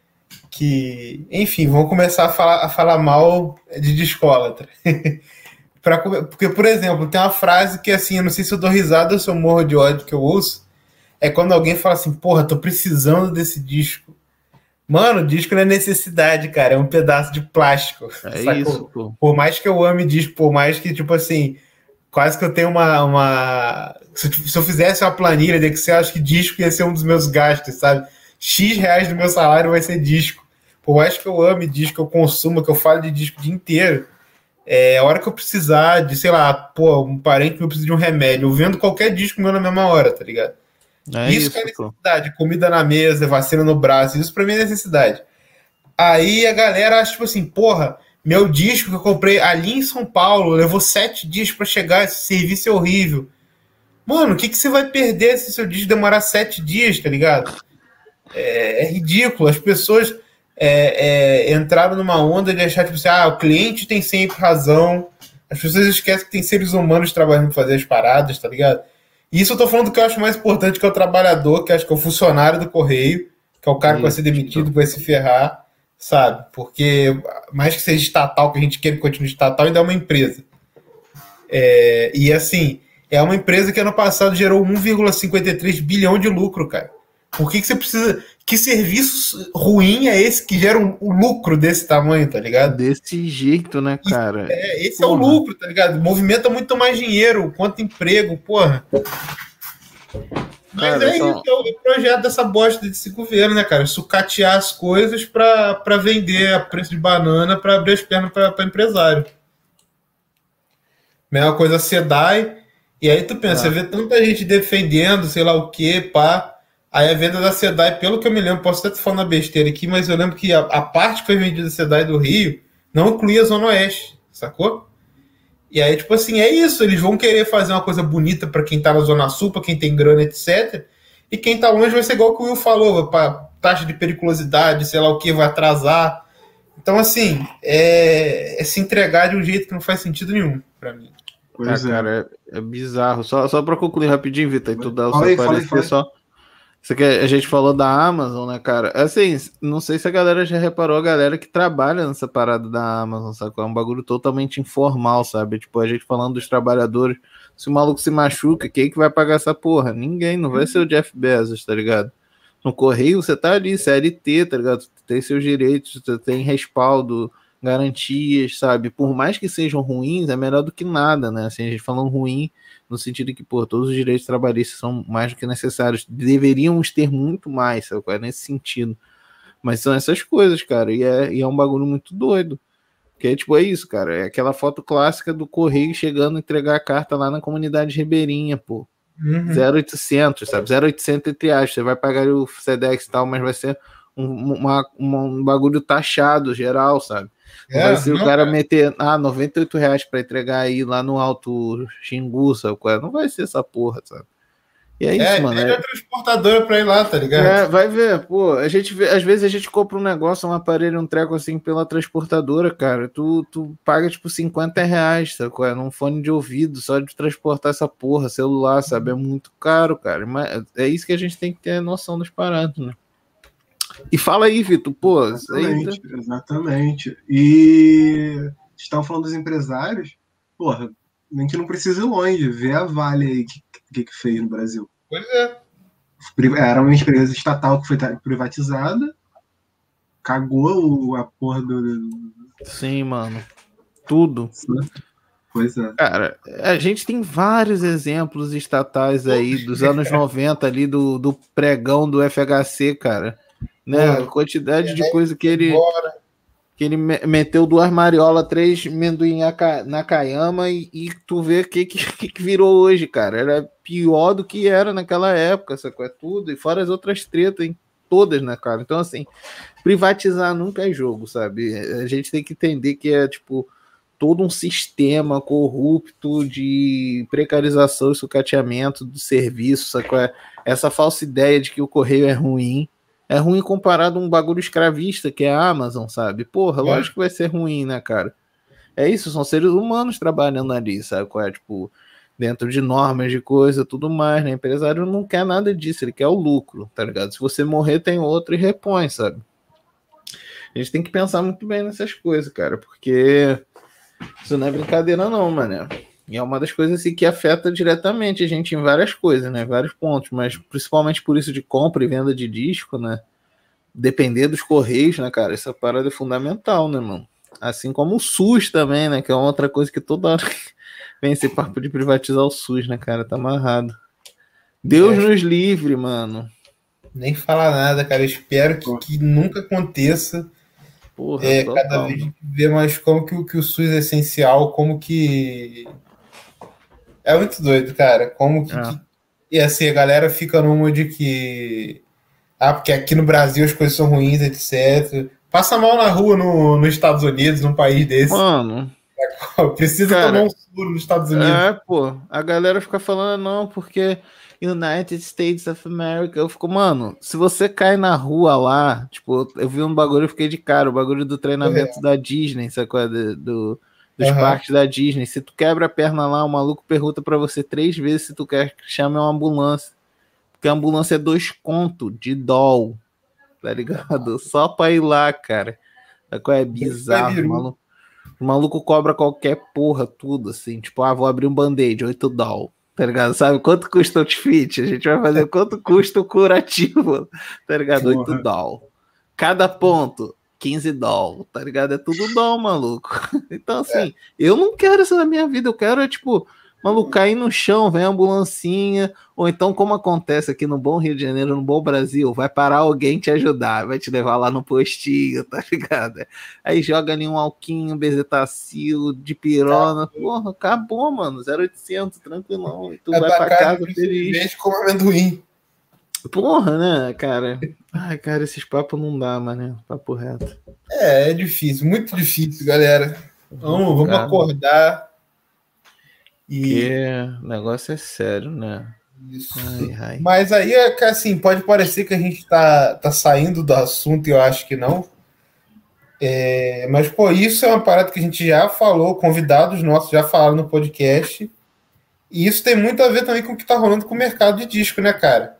que, enfim, vão começar a falar, a falar mal de descolatra. Pra Porque, por exemplo, tem uma frase que, assim, eu não sei se eu dou risada ou se eu morro de ódio que eu ouço, é quando alguém fala assim, porra, tô precisando desse disco. Mano, disco não é necessidade, cara, é um pedaço de plástico. É sacou? isso, pô. Por mais que eu ame disco, por mais que, tipo assim, quase que eu tenho uma. uma... Se, eu- se eu fizesse uma planilha de Excel, acho que disco ia ser um dos meus gastos, sabe? X reais do meu salário vai ser disco. Por mais que eu ame disco, eu consuma, que eu falo de disco o dia inteiro, É, a hora que eu precisar de, sei lá, pô, um parente meu precisa de um remédio, eu vendo qualquer disco meu na mesma hora, tá ligado? É isso, isso, que é pô. necessidade, comida na mesa, vacina no braço, isso pra mim é necessidade. Aí a galera acha, tipo assim, porra, meu disco que eu comprei ali em São Paulo levou sete dias pra chegar, esse serviço é horrível. Mano, o que, que você vai perder se seu disco demorar sete dias, tá ligado? É, é ridículo. As pessoas é, é, entraram numa onda de achar, tipo assim, ah, o cliente tem sempre razão. As pessoas esquecem que tem seres humanos trabalhando pra fazer as paradas, tá ligado? E isso eu tô falando do que eu acho mais importante, que é o trabalhador, que acho que é o funcionário do correio, que é o cara que vai ser demitido, que vai se ferrar, sabe? Porque mais que seja estatal, que a gente quer que continue estatal, ainda é uma empresa. É, e assim, é uma empresa que ano passado gerou 1,53 bilhão de lucro, cara. Por que, que você precisa. Que serviço ruim é esse que gera um, um lucro desse tamanho, tá ligado? Desse jeito, né, cara? É, esse é o Porra. lucro, tá ligado? Movimenta muito mais dinheiro, quanto emprego, porra. Mas Cara, é só- isso, é o projeto dessa bosta desse governo, né, cara? Sucatear as coisas pra, pra vender a preço de banana pra abrir as pernas pra, pra empresário. Mesma coisa a SEDAI. E aí tu pensa, Ah. você vê tanta gente defendendo, sei lá o que, pá. Aí a venda da SEDAI, pelo que eu me lembro, posso até estar falando besteira aqui, mas eu lembro que a, a parte que foi vendida da SEDAI do Rio não incluía a Zona Oeste, sacou? E aí, tipo assim, é isso. Eles vão querer fazer uma coisa bonita pra quem tá na Zona Sul, pra quem tem grana, etc. E quem tá longe vai ser igual o que o Will falou, pra taxa de periculosidade, sei lá o que, vai atrasar. Então, assim, é, é se entregar de um jeito que não faz sentido nenhum pra mim. Ah, Pois é. cara, é, é bizarro. Só, só pra concluir rapidinho, Vitor, e tu dá o seu parecer só. Isso aqui, a gente falou da Amazon, né, cara? Assim, não sei se a galera já reparou, a galera que trabalha nessa parada da Amazon, sacou? É um bagulho totalmente informal, sabe? Tipo, a gente falando dos trabalhadores. Se o maluco se machuca, quem que vai pagar essa porra? Ninguém, não vai ser o Jeff Bezos, tá ligado? No correio você tá ali, CLT, tá ligado? Tem seus direitos, tem respaldo, garantias, sabe? Por mais que sejam ruins, é melhor do que nada, né? Assim, a gente falando ruim no sentido que, pô, todos os direitos trabalhistas são mais do que necessários. Deveríamos ter muito mais, sabe? é? Nesse sentido. Mas são essas coisas, cara, e é, e é um bagulho muito doido. Que é tipo, é isso, cara. É aquela foto clássica do correio chegando a entregar a carta lá na comunidade ribeirinha, pô. Uhum. 0800, sabe? 0800 entre aspas. Você vai pagar o Sedex e tal, mas vai ser um, uma- um bagulho taxado geral, sabe? É, vai ser o não, cara é. meter, ah, 98 reais pra entregar aí lá no Alto Xingu, sabe? é? Não vai ser essa porra, sabe? E é isso, É, mano. pede É, a transportadora pra ir lá, tá ligado? é, vai ver, pô, a gente vê, às vezes a gente compra um negócio, um aparelho, um treco assim pela transportadora, cara, tu, tu paga tipo 50 reais, sabe? é? Num fone de ouvido, só de transportar essa porra, celular, sabe? É muito caro, cara. Mas é isso que a gente tem que ter noção das paradas, né? E fala aí, Vitor, pô, aí tá- Exatamente, exatamente. E estavam falando dos empresários, porra, nem que não precisa ir longe, vê a Vale aí que, que, que fez no Brasil. Pois é. Era uma empresa estatal que foi privatizada, cagou a porra do. Sim, mano. Tudo. Pois é. Cara, a gente tem vários exemplos estatais aí dos anos 90 ali do, do pregão do FHC, cara. Né? A quantidade de coisa que ele que ele me- meteu duas mariolas, três amendoim aka- Nakayama e, e tu vê o que, que, que virou hoje, cara. Era pior do que era naquela época, sacou? É tudo. E fora as outras tretas, em todas, né, cara? Então, assim, privatizar nunca é jogo, sabe? A gente tem que entender que é, tipo, todo um sistema corrupto de precarização e sucateamento do serviço, sacou? É Essa falsa ideia de que o correio é ruim. É ruim comparado a um bagulho escravista que é a Amazon, sabe? Porra, É. lógico que vai ser ruim, né, cara? É isso, são seres humanos trabalhando ali, sabe? Qual é, tipo, dentro de normas de coisa, tudo mais, né? O empresário não quer nada disso, ele quer o lucro, tá ligado? Se você morrer, tem outro e repõe, sabe? A gente tem que pensar muito bem nessas coisas, cara, porque isso não é brincadeira, não, mano. E é uma das coisas assim, que afeta diretamente a gente em várias coisas, né? Vários pontos, mas principalmente por isso de compra e venda de disco, né? Depender dos correios, né, cara? Essa parada é fundamental, né, mano? Assim como o SUS também, né? Que é outra coisa que toda hora vem esse papo de privatizar o SUS, né, cara? Tá amarrado. Deus É. nos livre, mano. Nem falar nada, cara. Eu espero que, que nunca aconteça. Porra, É, total, cada vez a mano. gente vê mais como que, que o SUS é essencial, como que. É muito doido, cara. Como que. É. E assim, a galera fica numa de que. Ah, porque aqui no Brasil as coisas são ruins, etc. Passa mal na rua no, nos Estados Unidos, num país desse. Mano, Precisa cara, tomar um soro nos Estados Unidos. é, pô, a galera fica falando, não, porque United States of America. Eu fico, mano, se você cai na rua lá, tipo, eu vi um bagulho e fiquei de cara, o bagulho do treinamento da Disney, sacou? Do, do- dos Aham. parques da Disney. Se tu quebra a perna lá, o maluco pergunta pra você três vezes se tu quer que chame uma ambulância. Porque a ambulância é dois conto de doll, tá ligado? Só pra ir lá, cara. Sacou? É bizarro, maluco. O maluco cobra qualquer porra, tudo assim. Tipo, ah, vou abrir um band-aid, 8 doll. Tá ligado? Sabe quanto custa o outfit? A gente vai fazer quanto custa o curativo. Tá ligado? 8 Porra. doll. Cada ponto, 15 doll. Tá ligado? É tudo doll, maluco. Então, assim, eu não quero isso na minha vida. Eu quero, é, tipo, maluco, cair no chão, vem a ambulancinha. Ou então, como acontece aqui no Bom Rio de Janeiro, no Bom Brasil, vai parar alguém te ajudar, vai te levar lá no postinho, tá ligado? Aí joga ali um alquinho, bezetacil, de pirona. Porra, acabou, mano. 0800, tranquilão. E tu É vai pra casa feliz. Como amendoim. Porra, né, cara? Ai, cara, esses papos não dá, mano. Papo reto. É, é difícil, muito difícil, galera. Vamos, vamos Cara. acordar. E Porque o negócio é sério, né? isso. Ai, ai. Mas aí, é assim, pode parecer que a gente tá, tá saindo do assunto e eu acho que não. É, mas, pô, isso é uma parada que a gente já falou, convidados nossos já falaram no podcast. E isso tem muito a ver também com o que tá rolando com o mercado de disco, né, cara?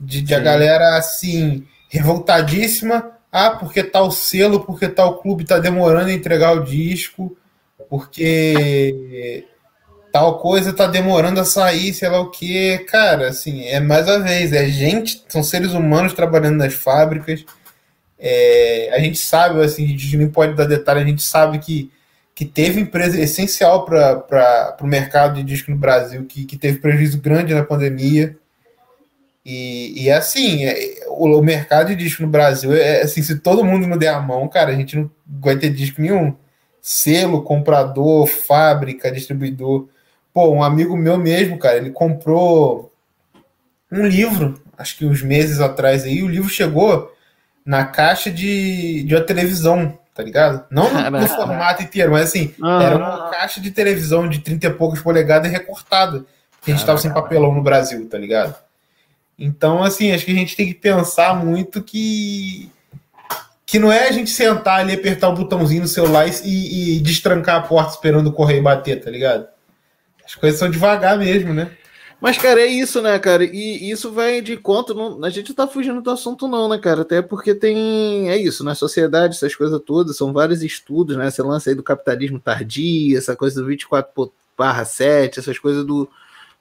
De, de a galera, assim, revoltadíssima. Ah, porque tal selo, porque tal clube tá demorando a entregar o disco, porque tal coisa tá demorando a sair, sei lá o que. Cara, assim, é mais uma vez, é gente, são seres humanos trabalhando nas fábricas. É, a gente sabe, assim, a gente nem pode dar detalhe, a gente sabe que, que teve empresa essencial para o mercado de disco no Brasil, que, que teve prejuízo grande na pandemia. E, e assim, é, o, o mercado de disco no Brasil, é assim, se todo mundo não der a mão, cara, a gente não vai ter disco nenhum. Selo, comprador, fábrica, distribuidor. Pô, um amigo meu mesmo, cara, ele comprou um livro, acho que uns meses atrás aí, o livro chegou na caixa de, de uma televisão, tá ligado? Não no, no formato inteiro, mas assim, era uma caixa de televisão de 30 e poucas polegadas recortada. Que a gente tava sem papelão no Brasil, tá ligado? Então, assim, acho que a gente tem que pensar muito que. Que não é a gente sentar ali, apertar o botãozinho no celular e, e destrancar a porta esperando o correio bater, tá ligado? As coisas são devagar mesmo, né? Mas, cara, é isso, né, cara? E isso vai de conta. Não, a gente tá fugindo do assunto, não, né, cara? Até porque tem. É isso, na sociedade, essas coisas todas, são vários estudos, né? Você lança aí do capitalismo tardio, essa coisa do 24 barra 7, essas coisas do,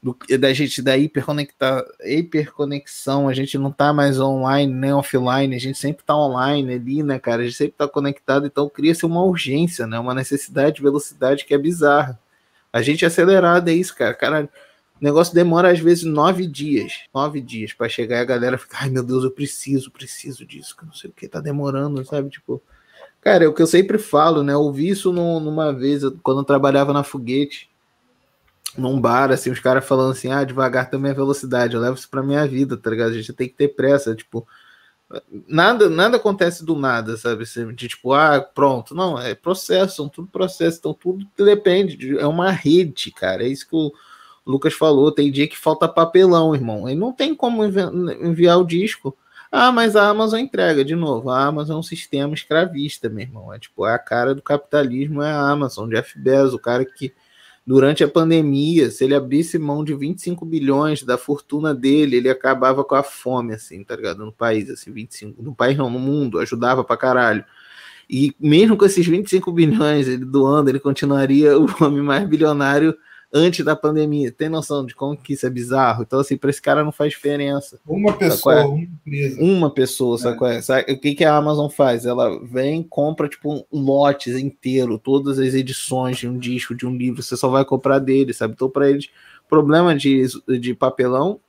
do- da gente da hiperconectar, hiperconexão, a gente não tá mais online nem offline, a gente sempre tá online ali, né, cara? A gente sempre tá conectado, então cria-se uma urgência, né? Uma necessidade de velocidade que é bizarra. A gente é acelerado, é isso, cara. Cara, o negócio demora às vezes nove dias. Nove dias para chegar e a galera fica, ai meu Deus, eu preciso, preciso disso, que não sei o que, tá demorando, sabe? Tipo, cara, é o que eu sempre falo, né? Eu ouvi isso num- numa vez, quando eu trabalhava na foguete, num bar, assim, os caras falando assim, ah, devagar também é velocidade, eu levo isso pra minha vida, tá ligado? A gente tem que ter pressa, tipo. Nada, nada acontece do nada, sabe? De tipo, ah, pronto. Não, é processo, são tudo processo, então tudo depende. de- É uma rede, cara. É isso que o Lucas falou. Tem dia que falta papelão, irmão. E não tem como envi- enviar o disco. Ah, mas a Amazon entrega, de novo. A Amazon é um sistema escravista, meu irmão. É tipo, é a cara do capitalismo, é a Amazon, Jeff Bezos, o cara que durante a pandemia, se ele abrisse mão de 25 bilhões da fortuna dele, ele acabava com a fome, assim, tá ligado? No país, assim, 25. No país não, no mundo, ajudava pra caralho. E mesmo com esses 25 bilhões ele doando, ele continuaria o homem mais bilionário antes da pandemia. Tem noção de como que isso é bizarro? Então, assim, pra esse cara não faz diferença. Uma é? pessoa, uma empresa. Uma pessoa, sabe qual é? Sabe o que, que a Amazon faz? Ela vem, compra tipo um lote inteiro, todas as edições de um disco, de um livro, você só vai comprar dele, sabe? Então, para eles, problema de, de papelão,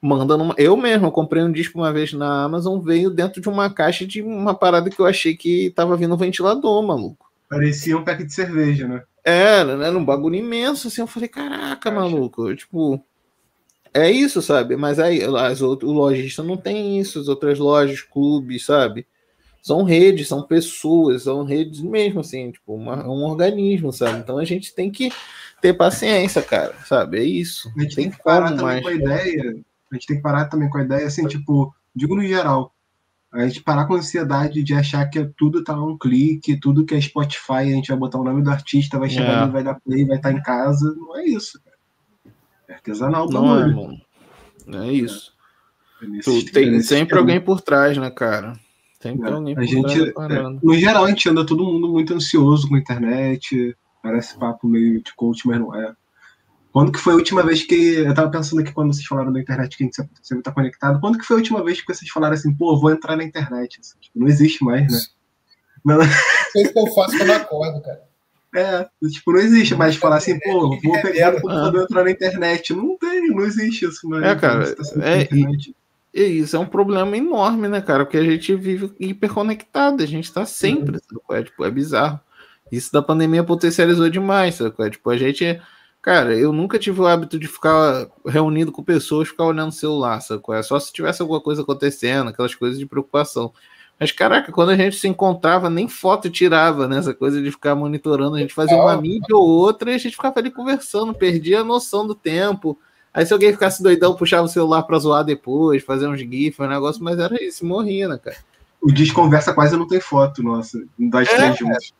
manda numa. Eu mesmo, eu comprei um disco uma vez na Amazon, veio dentro de uma caixa de uma parada que eu achei que tava vindo um ventilador, maluco. Parecia um pack de cerveja, né? Era, né? Era um bagulho imenso, assim. Eu falei, caraca, maluco. Eu, tipo, é isso, sabe? Mas aí as outras, o lojista não tem isso, as outras lojas, clubes, sabe? São redes, são pessoas, são redes mesmo, assim, tipo, uma, um organismo, sabe? Então a gente tem que ter paciência, cara, sabe? É isso. A gente tem, tem que parar também mais. com a ideia. A gente tem que parar também com a ideia, assim, tipo, digo no geral, a gente parar com a ansiedade de achar que tudo tá um clique, tudo que é Spotify, a gente vai botar o nome do artista, vai chegar é. ali, vai dar play, vai estar tá em casa. Não é isso, cara. É artesanal Não é, mano. É isso. É. Tu, tem sempre alguém por trás, né, cara? Sempre é. alguém por gente, trás. É, no geral, a gente anda todo mundo muito ansioso com a internet. Parece papo meio de coach, mas não é. Quando que foi a última vez que. Eu tava pensando aqui quando vocês falaram da internet que a gente sempre tá conectado. Quando que foi a última vez que vocês falaram assim, pô, vou entrar na internet? Assim, tipo, não existe mais, né? Não... Foi o que eu faço quando eu acordo, cara. É, tipo, não existe mais falar assim, pô, vou pegar o computador e entrar na internet. Não tem, não existe isso, mas. É, cara, tá é, e, isso é um problema enorme, né, cara? Porque a gente vive hiperconectado, a gente tá sempre, uhum. é, tipo, é bizarro. Isso da pandemia potencializou demais, sabe? É, tipo, a gente Cara, eu nunca tive o hábito de ficar reunido com pessoas, ficar olhando o celular, sabe? É só se tivesse alguma coisa acontecendo, aquelas coisas de preocupação. Mas, caraca, quando a gente se encontrava, nem foto tirava, né? Essa coisa de ficar monitorando. A gente fazia uma mídia ou outra e a gente ficava ali conversando, perdia a noção do tempo. Aí, se alguém ficasse doidão, puxava o celular pra zoar depois, fazer uns GIFs, um negócio, mas era isso, morria, né, cara? O Desconversa quase não tem foto, nossa, das é, três juntos.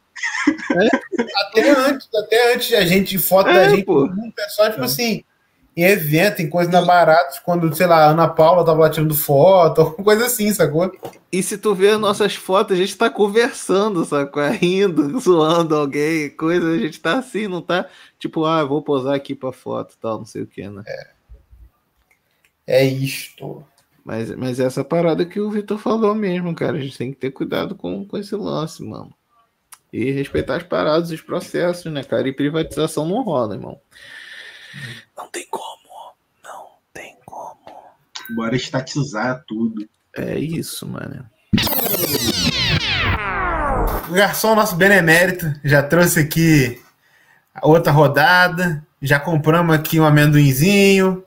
Até, antes, até antes a gente foto é, da gente, pô. o pessoal, tipo é. assim, em evento, em coisas na quando, sei lá, a Ana Paula tava lá tirando foto, alguma coisa assim, sacou? E se tu vê nossas fotos, a gente tá conversando, sacou? É rindo, zoando alguém, coisa, a gente tá assim, não tá tipo, ah, vou posar aqui pra foto tal, não sei o que, né? É. É isto. Mas, mas essa parada que o Vitor falou mesmo, cara, a gente tem que ter cuidado com, com esse lance, mano. E respeitar as paradas, os processos, né, cara? E privatização não rola, irmão. Não tem como. Não tem como. Bora estatizar tudo. É isso, mano. O garçom, nosso benemérito, já trouxe aqui outra rodada. Já compramos aqui um amendoinzinho.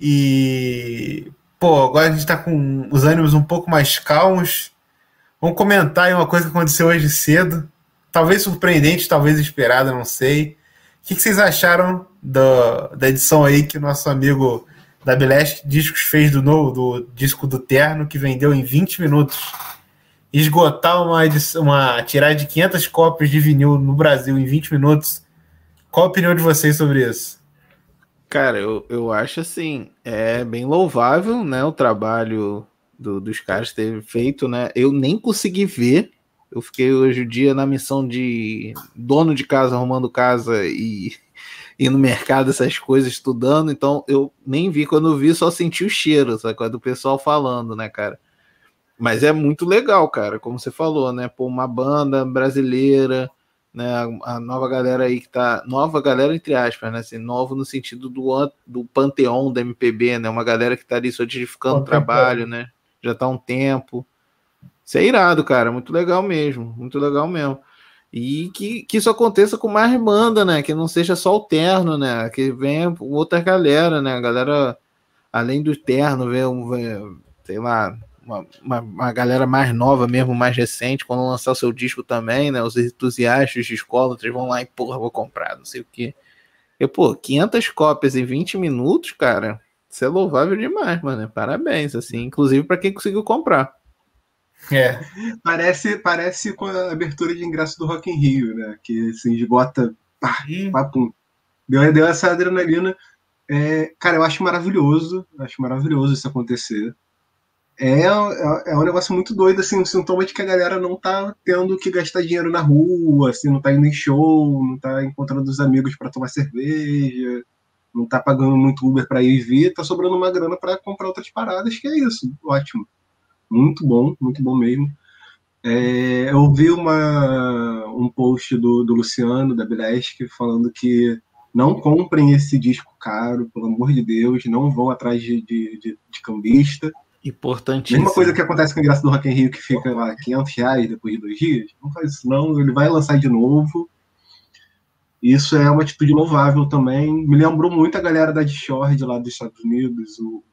E. Pô, agora a gente tá com os ânimos um pouco mais calmos. Vamos comentar aí uma coisa que aconteceu hoje cedo. Talvez surpreendente, talvez esperada, não sei. O que, que vocês acharam da, da edição aí que o nosso amigo da Beleste Discos fez do novo do disco do Terno, que vendeu em 20 minutos? Esgotar uma, uma tiragem de 500 cópias de vinil no Brasil em 20 minutos. Qual a opinião de vocês sobre isso? Cara, eu, eu acho assim, é bem louvável, né, o trabalho do, dos caras ter feito, né? Eu nem consegui ver. Eu fiquei hoje o dia na missão de dono de casa arrumando casa e, ir no mercado, essas coisas, estudando. Então eu nem vi. Quando vi, só senti o cheiro, sabe? Do pessoal falando, né, cara? Mas é muito legal, cara, como você falou, né? Pô, uma banda brasileira, né? A, nova galera aí que tá. Nova galera, entre aspas, né? Assim, novo no sentido do, do panteão da MPB, né? Uma galera que tá ali solidificando o trabalho, né? Já tá um tempo. Isso é irado, cara. Muito legal mesmo. Muito legal mesmo. E que, que isso aconteça com mais banda, né? Que não seja só o terno, né? Que venha outra galera, né? A galera, além do terno, vem, sei lá, uma, uma, uma, galera mais nova mesmo, mais recente, quando lançar o seu disco também, né? Os entusiastas de escola, eles vão lá e, porra, vou comprar, não sei o quê. E, pô, 500 cópias em 20 minutos, cara, isso é louvável demais, mano. Parabéns, assim, inclusive para quem conseguiu comprar. É. Parece, parece com a abertura de ingresso do Rock in Rio, né? Que assim, esgota. Pá, pá, pum. Deu, deu essa adrenalina. É, cara, eu acho maravilhoso. Acho maravilhoso isso acontecer. É, é, é, um negócio muito doido, assim, um sintoma de que a galera não tá tendo que gastar dinheiro na rua, assim, não tá indo em show, não tá encontrando os amigos para tomar cerveja não tá pagando muito Uber para ir e vir, tá sobrando uma grana para comprar outras paradas, que é isso, ótimo. Muito bom, muito bom mesmo. É, eu vi uma, um post do, do Luciano, da Bilesk, falando que Não comprem esse disco caro, pelo amor de Deus, não vão atrás de, de, de, de cambista. Importantíssimo. Mesma coisa que acontece com o ingresso do Rock in Rio, que fica lá 500 reais depois de dois dias. Não faz isso não, ele vai lançar de novo. Isso é uma atitude louvável também. Me lembrou muito a galera da Discord lá dos Estados Unidos, o,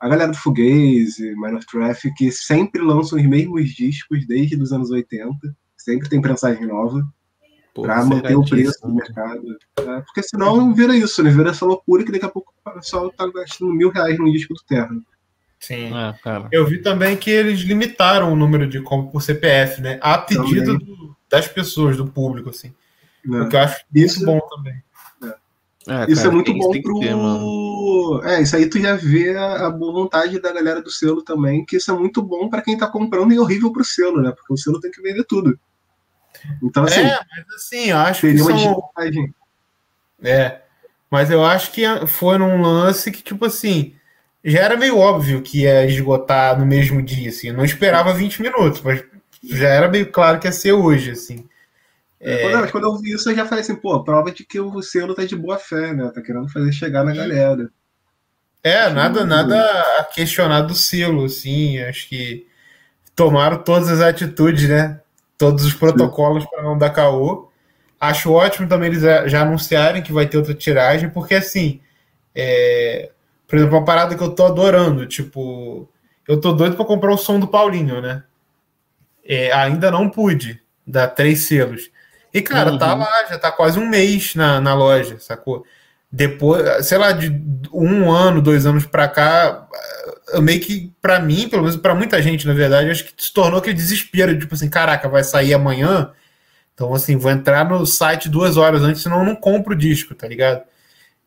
a galera do Fugaze, Mind of Traffic, que sempre lançam os mesmos discos desde os anos 80. Sempre tem prensagem nova para manter o preço do mercado. É, porque senão vira isso, né? Vira essa loucura que daqui a pouco o pessoal tá gastando mil reais num disco do Terra. Sim. É, cara. Eu vi também que eles limitaram o número de compra por CPF, né? A pedido do- das pessoas, do público, assim. Né? O que eu acho Isso- muito bom também. É, Isso cara, é muito bom pro. ter, é, isso aí tu já vê a, a boa vontade da galera do selo também, que isso é muito bom pra quem tá comprando e horrível pro selo, né? Porque o selo tem que vender tudo. Então, assim, é, mas assim, eu acho que são... É, mas eu acho que foi num lance que, tipo assim, já era meio óbvio que ia esgotar no mesmo dia, assim. Eu não esperava 20 minutos, mas já era meio claro que ia ser hoje, assim. É, Quando, mas quando eu vi isso, eu já falei assim, pô, prova de que o selo tá de boa fé, né? Tá querendo fazer chegar na galera. É, nada, nada a questionar do selo, assim. Acho que tomaram todas as atitudes, né? Todos os protocolos para não dar caô. Acho ótimo também eles já anunciarem que vai ter outra tiragem, porque assim, é, por exemplo, uma parada que eu tô adorando, tipo, eu tô doido para comprar o som do Paulinho, né? É, ainda não pude, dar três selos. E, cara, Uhum. tá lá, já tá quase um mês na, na loja, sacou? Depois, sei lá, de um ano, dois anos pra cá, eu meio que, pra mim, pelo menos pra muita gente, na verdade, acho que se tornou aquele desespero, tipo assim, caraca, vai sair amanhã, então assim, vou entrar no site duas horas antes, senão eu não compro o disco, tá ligado?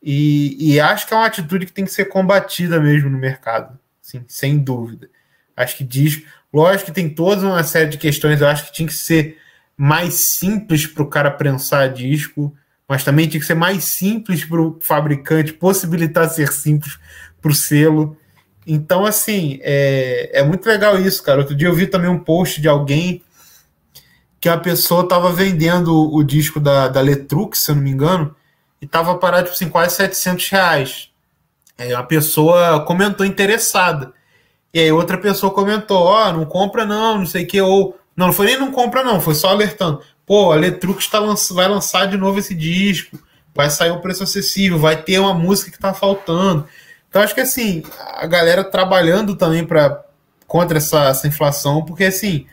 E, e acho que é uma atitude que tem que ser combatida mesmo no mercado, assim, sem dúvida. Acho que disco, lógico que tem toda uma série de questões, eu acho que tinha que ser mais simples para o cara prensar disco, mas também tinha que ser mais simples para o fabricante possibilitar ser simples para o selo. Então, assim, é, é muito legal isso, cara. Outro dia eu vi também um post de alguém que a pessoa estava vendendo o disco da, da Letrux, se eu não me engano, e estava parado, tipo assim, quase 700 reais. Aí a pessoa comentou interessada. E aí outra pessoa comentou, ó, não compra não, não sei o que, ou... Não, não foi nem não compra não, foi só alertando. Pô, a Letrux tá lanç... vai lançar de novo esse disco, vai sair um preço acessível, vai ter uma música que tá faltando. Então acho que assim, a galera trabalhando também para contra essa, essa inflação, porque assim,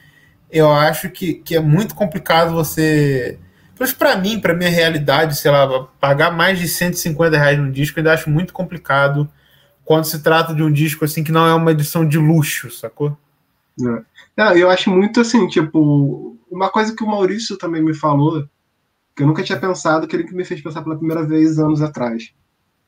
eu acho que, que é muito complicado você. Para mim, para minha realidade, sei lá, pagar mais de 150 reais num disco, eu ainda acho muito complicado quando se trata de um disco assim que não é uma edição de luxo, sacou? É. Não, eu acho muito assim, tipo, uma coisa que o Maurício também me falou, que eu nunca tinha pensado, que ele que me fez pensar pela primeira vez anos atrás.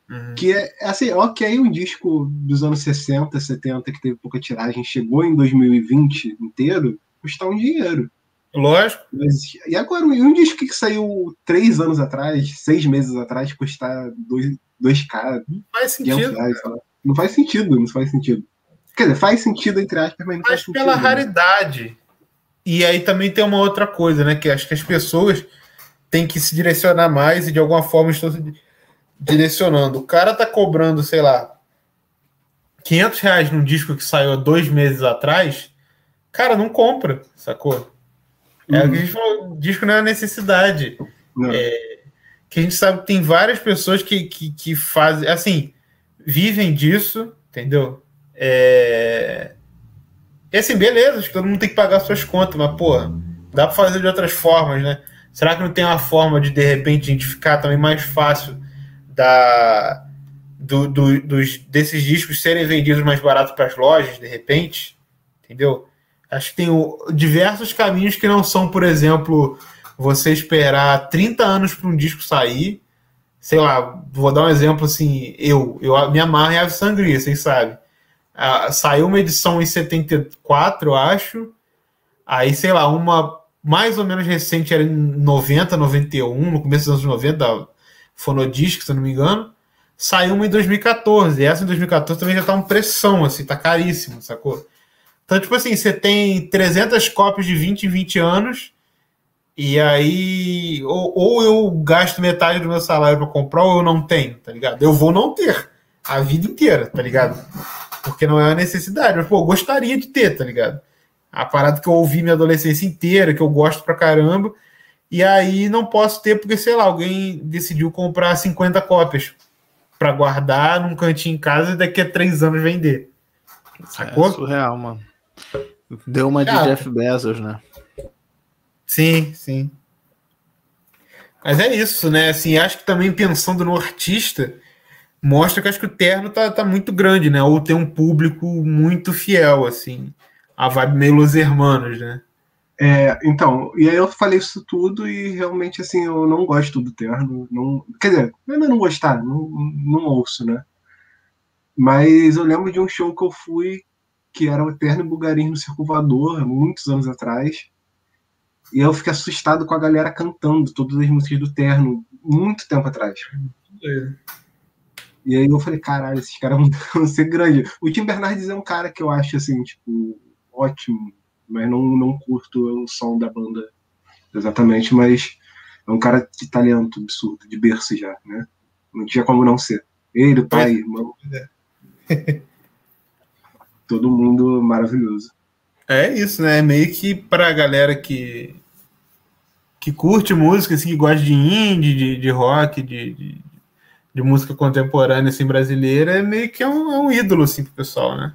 Uhum. Que é assim, ok, um disco dos anos 60, 70, que teve pouca tiragem, chegou em 2020 inteiro, custa um dinheiro. Lógico. Mas, e agora, um disco que saiu três anos atrás, seis meses atrás, custar 2, 2K, Não faz 500 sentido. reais, não faz sentido, não faz sentido. Quer dizer, faz sentido entre aspas, mas não Mas faz sentido. pela né? raridade. E aí também tem uma outra coisa, né? Que acho que as pessoas têm que se direcionar mais e de alguma forma estão se di- direcionando. O cara tá cobrando, sei lá, 500 reais num disco que saiu há dois meses atrás. Cara, não compra, sacou? É o que a gente falou, disco não é uma necessidade. Não. Que a gente sabe que tem várias pessoas que, que, que fazem, assim, vivem disso, entendeu? É... E assim, beleza, acho que todo mundo tem que pagar suas contas, mas, pô, dá pra fazer de outras formas, né? Será que não tem uma forma de, de repente, identificar também mais fácil da, do, do- dos, desses discos serem vendidos mais barato para as lojas, de repente? Entendeu? Acho que tem o- diversos caminhos que não são, por exemplo, você esperar 30 anos para um disco sair. Sei lá, vou dar um exemplo assim, eu, eu me amarro em Ave Sangria, vocês sabem. Ah, saiu uma edição em 74, eu acho. Aí, sei lá, uma mais ou menos recente era em 90, 91, no começo dos anos 90, da Fonodisc, se eu não me engano. Saiu uma em 2014. E essa em 2014 também já tá um pressão, assim, tá caríssimo, sacou? Então, tipo assim, você tem 300 cópias de 20 em 20 anos E aí, ou, ou eu gasto metade do meu salário para comprar, ou eu não tenho, tá ligado? Eu vou não ter a vida inteira, tá ligado? Porque não é uma necessidade. Mas, pô, eu gostaria de ter, tá ligado? A parada que eu ouvi minha adolescência inteira, que eu gosto pra caramba, e aí não posso ter porque, sei lá, alguém decidiu comprar 50 cópias para guardar num cantinho em casa e daqui a três anos vender. Sacou? É surreal, mano. Deu uma de ah, Jeff Bezos, né? Sim, sim. Mas é isso, né? Assim, acho que também pensando no artista, mostra que acho que o terno tá, tá muito grande, né? Ou tem um público muito fiel, assim. A vibe meio Los Hermanos, né? É, então, e aí eu falei isso tudo e realmente, assim, eu não gosto do terno. Não, quer dizer, não é não gostar, não, não ouço, né? Mas eu lembro de um show que eu fui que era o Terno Bulgarim no Circulador, muitos anos atrás. E eu fiquei assustado com a galera cantando todas as músicas do Terno, muito tempo atrás. É. E aí eu falei, caralho, esses caras vão ser grandes. O Tim Bernardes é um cara que eu acho, assim, tipo, ótimo mas não, não curto o som da banda exatamente, mas é um cara de talento absurdo, de berço já, né? Não tinha como não ser. Ele, o pai, irmão. Todo mundo maravilhoso. É isso, né? Meio que pra galera que que curte música, assim, que gosta de indie, de, de rock, de, de, de, música contemporânea assim, brasileira, é meio que é um, é um ídolo assim, pro pessoal, né?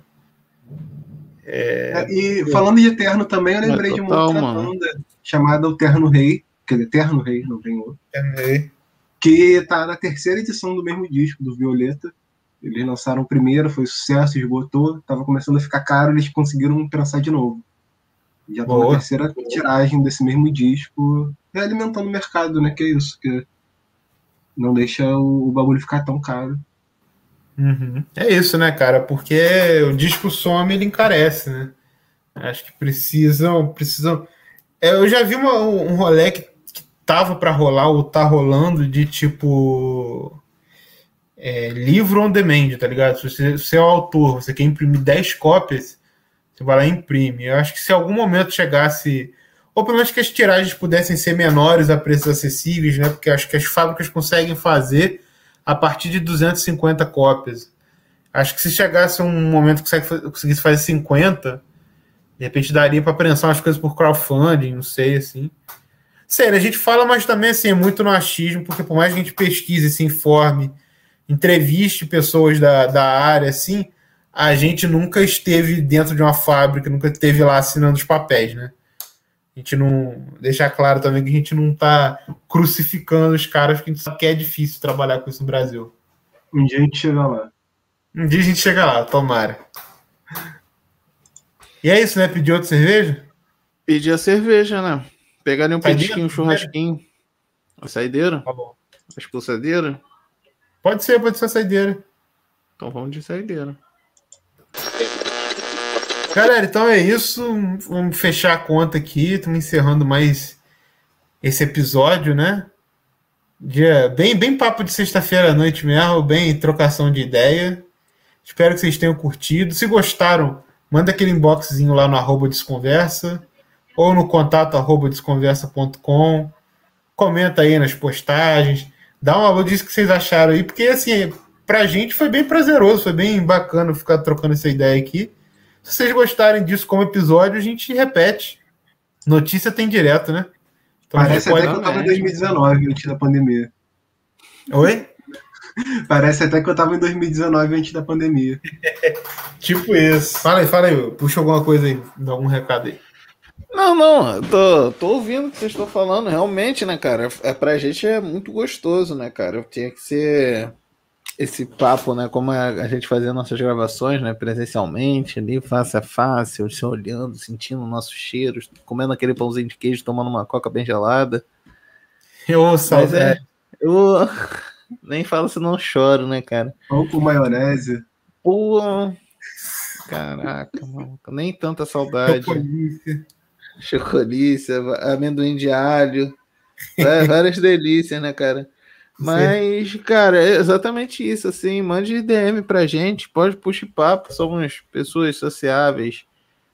É... E falando de Eterno também, eu lembrei é total, de uma outra mano. banda chamada O Terno Rei, que é Eterno Rei, não tem outro. Rei. Que tá na terceira edição do mesmo disco, do Violeta. Eles lançaram o primeiro, foi sucesso, esgotou, tava começando a ficar caro, eles conseguiram pensar de novo. Já tá na terceira tiragem desse mesmo disco, realimentando o mercado, né? Que é isso, que não deixa o, o bagulho ficar tão caro. Uhum. É isso, né, cara? Porque o disco some, ele encarece, né? Acho que precisam. precisam... É, eu já vi uma, um rolê que, que tava para rolar, ou tá rolando, de tipo. É, livro on demand, tá ligado? Se você, é o autor, você quer imprimir 10 cópias, você vai lá e imprime. Eu acho que se algum momento chegasse. Ou pelo menos que as tiragens pudessem ser menores a preços acessíveis, né? Porque acho que as fábricas conseguem fazer a partir de 250 cópias. Acho que se chegasse um momento que conseguisse fazer 50, de repente daria para prensar umas coisas por crowdfunding, não sei, assim. Sério, a gente fala, mas também assim, é muito no achismo, porque por mais que a gente pesquise, se informe, entreviste pessoas da, da área, assim, a gente nunca esteve dentro de uma fábrica, nunca esteve lá assinando os papéis, né? A gente não. Deixar claro também que a gente não está crucificando os caras, porque a gente sabe que é difícil trabalhar com isso no Brasil. Um dia a gente chega lá. Um dia a gente chega lá, tomara. E é isso, né? Pedir outra cerveja? Pedir a cerveja, né? Pegar ali um petisquinho, um churrasquinho. A saideira? Tá bom. A expulsadeira? Pode ser, pode ser a saideira. Então vamos de saideira. Galera, então é isso. Vamos fechar a conta aqui. Estamos encerrando mais esse episódio, né? Dia bem, bem papo de sexta-feira à noite mesmo, bem trocação de ideia. Espero que vocês tenham curtido. Se gostaram, manda aquele inboxzinho lá no arroba desconversa ou no contato arroba desconversa.com. Comenta aí nas postagens. Dá uma alô, o que vocês acharam aí, porque assim, pra gente foi bem prazeroso, foi bem bacana ficar trocando essa ideia aqui. Se vocês gostarem disso como episódio, a gente repete. Notícia tem direto, né? Então, Parece até que eu tava em 2019, antes da pandemia. Oi? Parece até que eu tava em 2019 antes da pandemia. tipo isso. Fala aí, fala aí. Puxa alguma coisa aí, dá algum recado aí. Não, não, tô, tô ouvindo o que vocês estão falando, realmente, né, cara? É, pra gente é muito gostoso, né, cara? Tinha que ser esse papo, né? Como a gente fazia nossas gravações, né? Presencialmente, ali, face a face, se olhando, sentindo nossos cheiros, comendo aquele pãozinho de queijo, tomando uma coca bem gelada. Eu Mas é, eu nem falo se não choro, né, cara? Pão com maionese. Pô, caraca, mano, nem tanta saudade. Chocolice. Chocolice, amendoim de alho. várias delícias, né, cara? Mas, cara, é exatamente isso, assim, mande DM pra gente, pode puxar papo, somos pessoas sociáveis,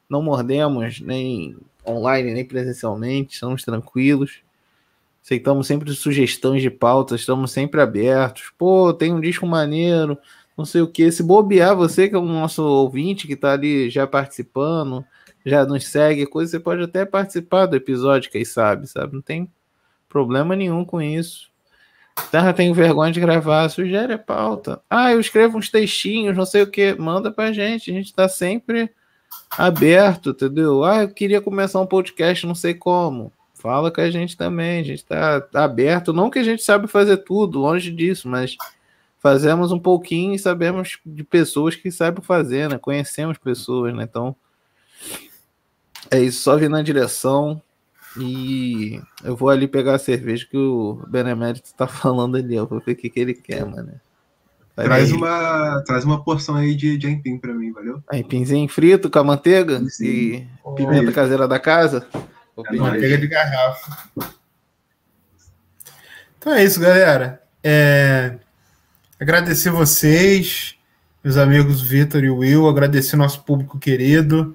não mordemos nem online, nem presencialmente, estamos tranquilos. Aceitamos sempre sugestões de pautas, estamos sempre abertos. Pô, tem um disco maneiro, não sei o que. Se bobear, você que é o nosso ouvinte que está ali já participando, já nos segue, coisa, você pode até participar do episódio, quem sabe, sabe? Não tem problema nenhum com isso. Tá, tenho vergonha de gravar, sugere a pauta. Ah, eu escrevo uns textinhos, não sei o que, manda pra gente, a gente tá sempre aberto, entendeu? Ah, eu queria começar um podcast, não sei como. Fala com a gente também, a gente tá aberto, não que a gente sabe fazer tudo, longe disso, mas fazemos um pouquinho e sabemos de pessoas que sabem fazer, né? Conhecemos pessoas, né? Então, é isso, só vir na direção, e eu vou ali pegar a cerveja que o Benemérito tá falando ali. Eu vou ver o que, que ele quer, mano. Vai Traz aí. uma, traz uma porção aí de, de aipim pra mim, valeu? Aipimzinho frito com a manteiga Sim. e pimenta caseira da casa. É. Manteiga de garrafa. Então é isso, galera. É, Agradecer vocês, meus amigos Vitor e Will, agradecer nosso público querido,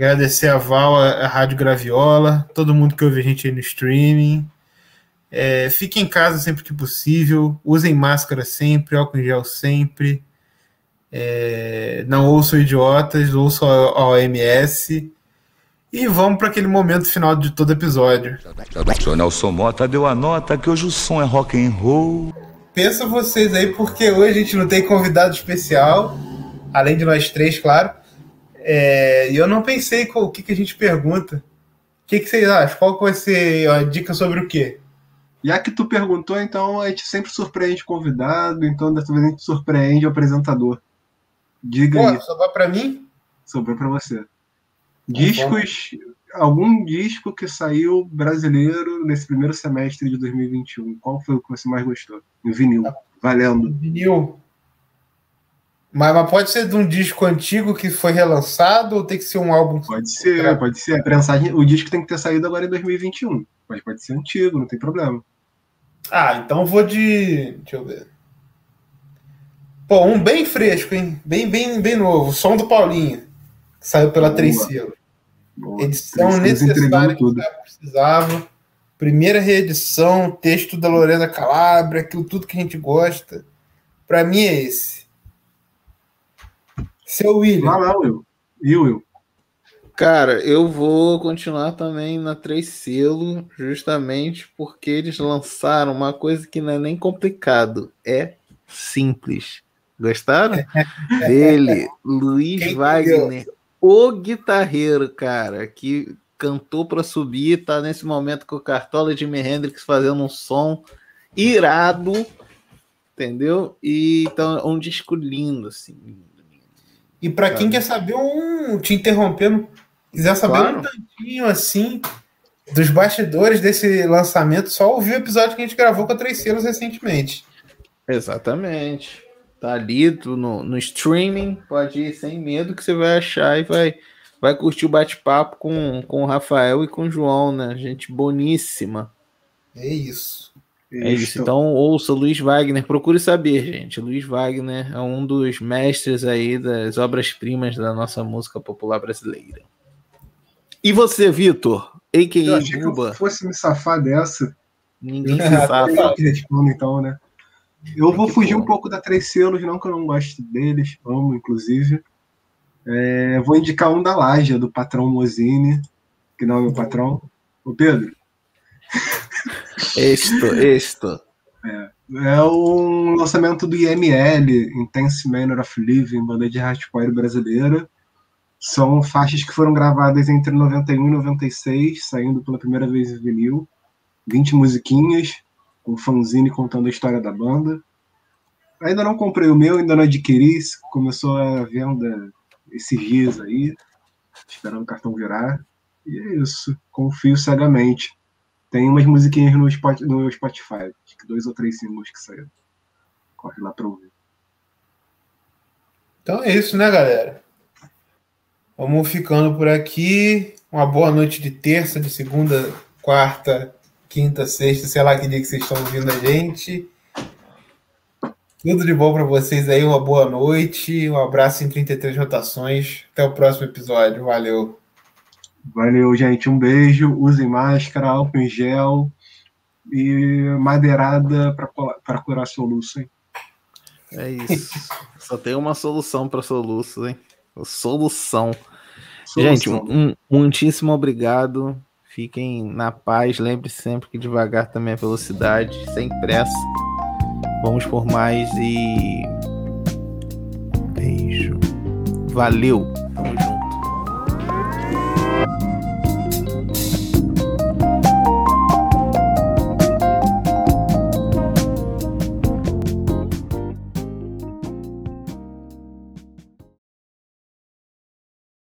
agradecer a Val, a, a Rádio Graviola, todo mundo que ouve a gente aí no streaming. É, fiquem em casa sempre que possível, usem máscara sempre, álcool em gel sempre. É, não ouçam idiotas, ouçam a OMS. E vamos para aquele momento final de todo episódio. O Nelson Mota deu a nota que hoje o som é rock and roll. Pensa vocês aí, porque hoje a gente não tem convidado especial, além de nós três, claro. É, eu não pensei qual- o que, que a gente pergunta. O que, que vocês acham? Qual que vai ser a dica sobre o quê? Já que tu perguntou, então a gente sempre surpreende o convidado, então dessa vez a gente surpreende o apresentador. Diga aí, Pô, só vai pra mim? sobrou pra você. Discos, algum disco que saiu brasileiro nesse primeiro semestre de 2021. Qual foi o que você mais gostou? Em vinil. Valendo. Vinil. Mas, mas pode ser de um disco antigo que foi relançado ou tem que ser um álbum? Pode ser, pode ser. A prensagem, o disco tem que ter saído agora em 2021. Mas pode ser antigo, não tem problema. Ah, então vou de. Deixa eu ver. Pô, um bem fresco, hein? Bem, bem, bem novo. Som do Paulinho. Que saiu pela. Três. Edição necessária que eu precisava. Primeira reedição, texto da Lorena Calabria, aquilo tudo que a gente gosta. Pra mim é esse. Seu William. Vai lá, Will. E Will? Cara, eu vou continuar também na Três Selo, justamente porque eles lançaram uma coisa que não é nem complicado, é simples. Gostaram? Dele, Luiz Quem Wagner, o guitarreiro, cara, que cantou pra subir, tá nesse momento com o Cartola de Jimi Hendrix fazendo um som irado, entendeu? E então é um disco lindo, assim. E pra quem quer saber um. Te interrompendo, quiser saber Claro. um tantinho assim dos bastidores desse lançamento, só ouvir o episódio que a gente gravou com a Três Selos recentemente. Exatamente. Tá ali no, no streaming, pode ir sem medo que você vai achar e vai, vai curtir o bate-papo com, com o Rafael e com o João, né? Gente boníssima. É isso. É isso. Então ouça Luiz Wagner, procure saber, gente. Luiz Wagner é um dos mestres aí das obras-primas da nossa música popular brasileira. E você, Vitor? Eu A.K.A. achei que eu fosse me safar dessa. Ninguém se safa. Eu respondo, então, né? Eu vou fugir um pouco da Três Selos, não que eu não goste deles, amo, inclusive. É, vou indicar um da Laja, do patrão Mozini, que não é meu patrão. O Pedro, Esto, esto. é um lançamento do IML, Intense Manner of Living, banda de hardcore brasileira. São faixas que foram gravadas entre 91 e 96, saindo pela primeira vez em vinil. 20 musiquinhas, com fanzine contando a história da banda. Ainda não comprei o meu, ainda não adquiri. Começou a venda esses dias aí, esperando o cartão virar. E é isso. Confio cegamente. Tem umas musiquinhas no Spot- no Spotify, acho que dois ou três singles que saíram. Corre lá pra ouvir. Então é isso, né, galera? Vamos ficando por aqui. Uma boa noite de terça, de segunda, quarta, quinta, sexta, sei lá que dia que vocês estão ouvindo a gente. Tudo de bom para vocês aí, uma boa noite, um abraço em 33 rotações. Até o próximo episódio. Valeu. Valeu, gente. Um beijo. Usem máscara, álcool em gel e madeirada para curar soluço, hein? É isso. Só tem uma solução para soluço, hein? Solução. solução. Gente, um, muitíssimo obrigado. Fiquem na paz. Lembre-se sempre que devagar também é velocidade, sem pressa. Vamos por mais e. Beijo. Valeu!